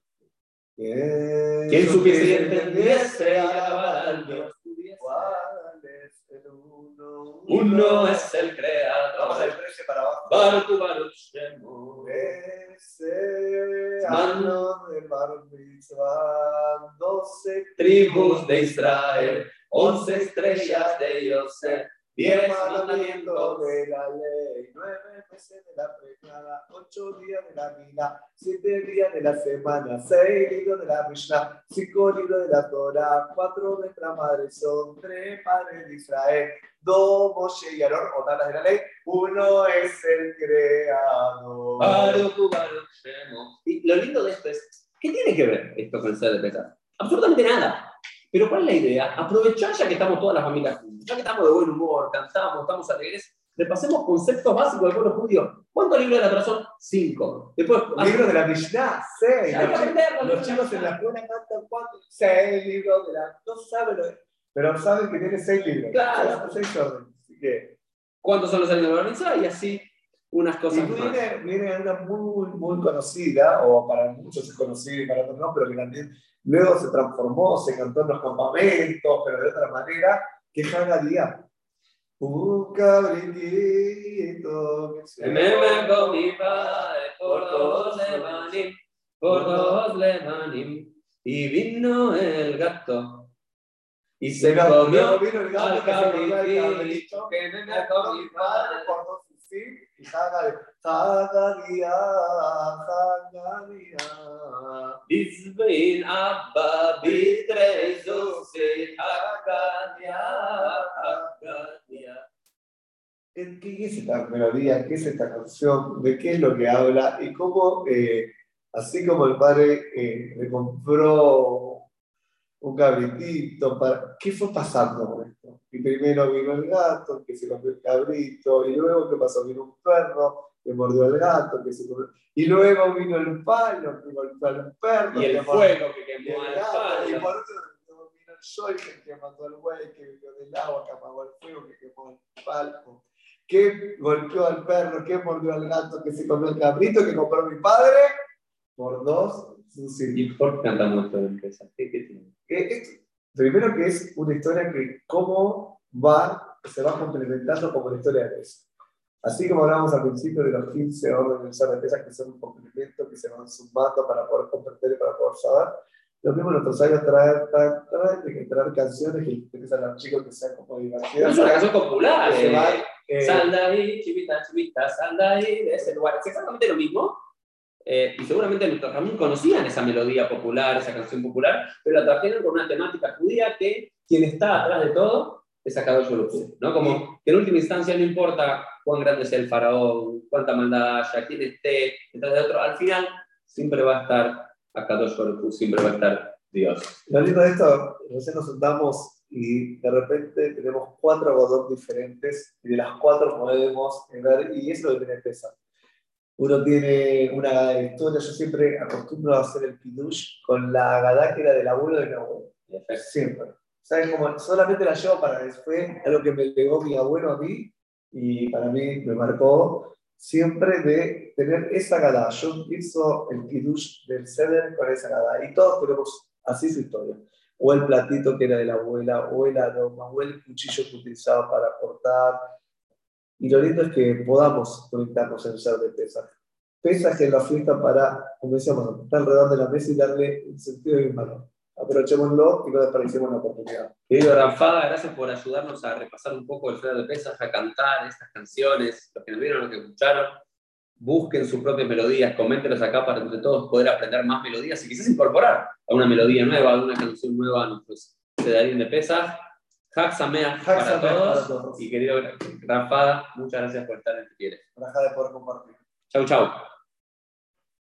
¿Quién Quien supiese y entendiese entendiese y alabara al Dios pudiese. ¿Cuál es el uno? Uno es el Vamos creador. 13 para abajo. Baruch Baruch Shemo. Ese año de Bar Mitzvah, doce Tribus de Israel, once estrellas de Yosef, Diez mandamientos de la ley, nueve meses de la preñada, ocho días de la mina, siete días de la semana, seis libros de la Mishnah, cinco libros de la Torah, cuatro de nuestra madre son, tres padres de Israel, dos Moshe y Aarón, o de la ley, uno es el creador. Y lo lindo de esto es, ¿qué tiene que ver esto con el ser de pesar? Absolutamente nada. Pero ¿cuál es la idea? Aprovechar ya que estamos todas las familias juntas, ya que estamos de buen humor, cantamos, estamos alegres, repasemos conceptos básicos del pueblo judío. ¿Cuántos libros de la Torah son? Cinco. Después, libros de la Mishnah, seis. Los, los chicos en la escuela cantan cuatro, seis libros de la... No saben, pero saben que tiene seis libros. Claro. Seis órdenes. ¿Cuántos son los años de la Mishnah? Y así unas cosas y viene, Viene una muy, muy conocida, o para muchos es conocida y para otros no, pero que también luego se transformó, se cantó en los campamentos, pero de otra manera, que es Día. Un cabritito que se me con mi padre por dos lemanim, por dos lemanim, y vino el gato. Y se comió vino el gato al cabritito que me con mi padre por dos y Bizbein Abba Bitrezo se Hagadia, Hagadia. ¿Qué es esta melodía? ¿Qué es esta canción? ¿De qué es lo que habla? Y cómo, eh, así como el padre eh, le compró un cabritito, para... ¿qué fue pasando con esto? Y primero vino el gato, que se comió el cabrito, y luego, ¿qué pasó? Vino un perro, que mordió al gato, que se comió... Y luego vino el palo, que golpeó al perro. Y el fuego que quemó al palo. Y por otro vino el sol, que mató al güey, que vino del agua, que apagó el fuego, que quemó el palo. ¿Qué golpeó al perro? ¿Qué mordió al gato? Que se comió el cabrito, que compró mi padre? Por dos ¿Y por qué cantamos esto de empresa? ¿Qué, tiene? primero que es una historia que cómo va, se va complementando como la historia de Pesach. Así como hablábamos al principio de los 15 órdenes de Pesach que son un complemento que se van sumando para poder comprender y para poder saber, lo mismo nuestros años traer, traer, traer, canciones que interesan a los chicos que sean como divertidas. Es una canción popular. Eh, eh, sal de ahí, chivita, chivita, sal de ahí, de ese lugar. Es exactamente lo mismo, eh, y seguramente nuestros también conocían esa melodía popular, esa canción popular, pero la trajeron con una temática judía que quien está atrás de todo es Akadosh Baruch ¿no? Como que en última instancia no importa cuán grande sea el faraón, cuánta maldad haya, quién esté detrás de otro, al final siempre va a estar Akadosh Baruch siempre va a estar Dios. Lo lindo de esto, recién nos sentamos y de repente tenemos cuatro godot diferentes y de las cuatro podemos ver, y eso es lo que tiene pesa uno tiene una historia, yo siempre acostumbro a hacer el pidush con la agadá que era del abuelo de mi abuelo. Siempre. ¿Sabes cómo? Solamente la llevo para después, algo que me legó mi abuelo a mí y para mí me marcó siempre de tener esa agadá. Yo hizo el pidush del ceder con esa agadá y todos tenemos así su historia. O el platito que era de la abuela, o el aroma, o el cuchillo que utilizaba para cortar, y lo lindo es que podamos conectarnos en el ser de Pesaj. Pesaj es la fiesta para, como decíamos, estar alrededor de la mesa y darle un sentido y un valor. Aprovechémoslo y no desperdiciemos la oportunidad. Querido Rafa, gracias por ayudarnos a repasar un poco el ser de Pesaj, a cantar estas canciones, los que nos vieron, los que escucharon. Busquen sus propias melodías, coméntenos acá para entre todos poder aprender más melodías y quizás incorporar a una melodía nueva, a una canción nueva a nuestros Sedarín de Pesaj. Hack para, todos. Y querido Rafa, muchas gracias por estar en Quieres. Rafa de poder compartir. Chau, chau.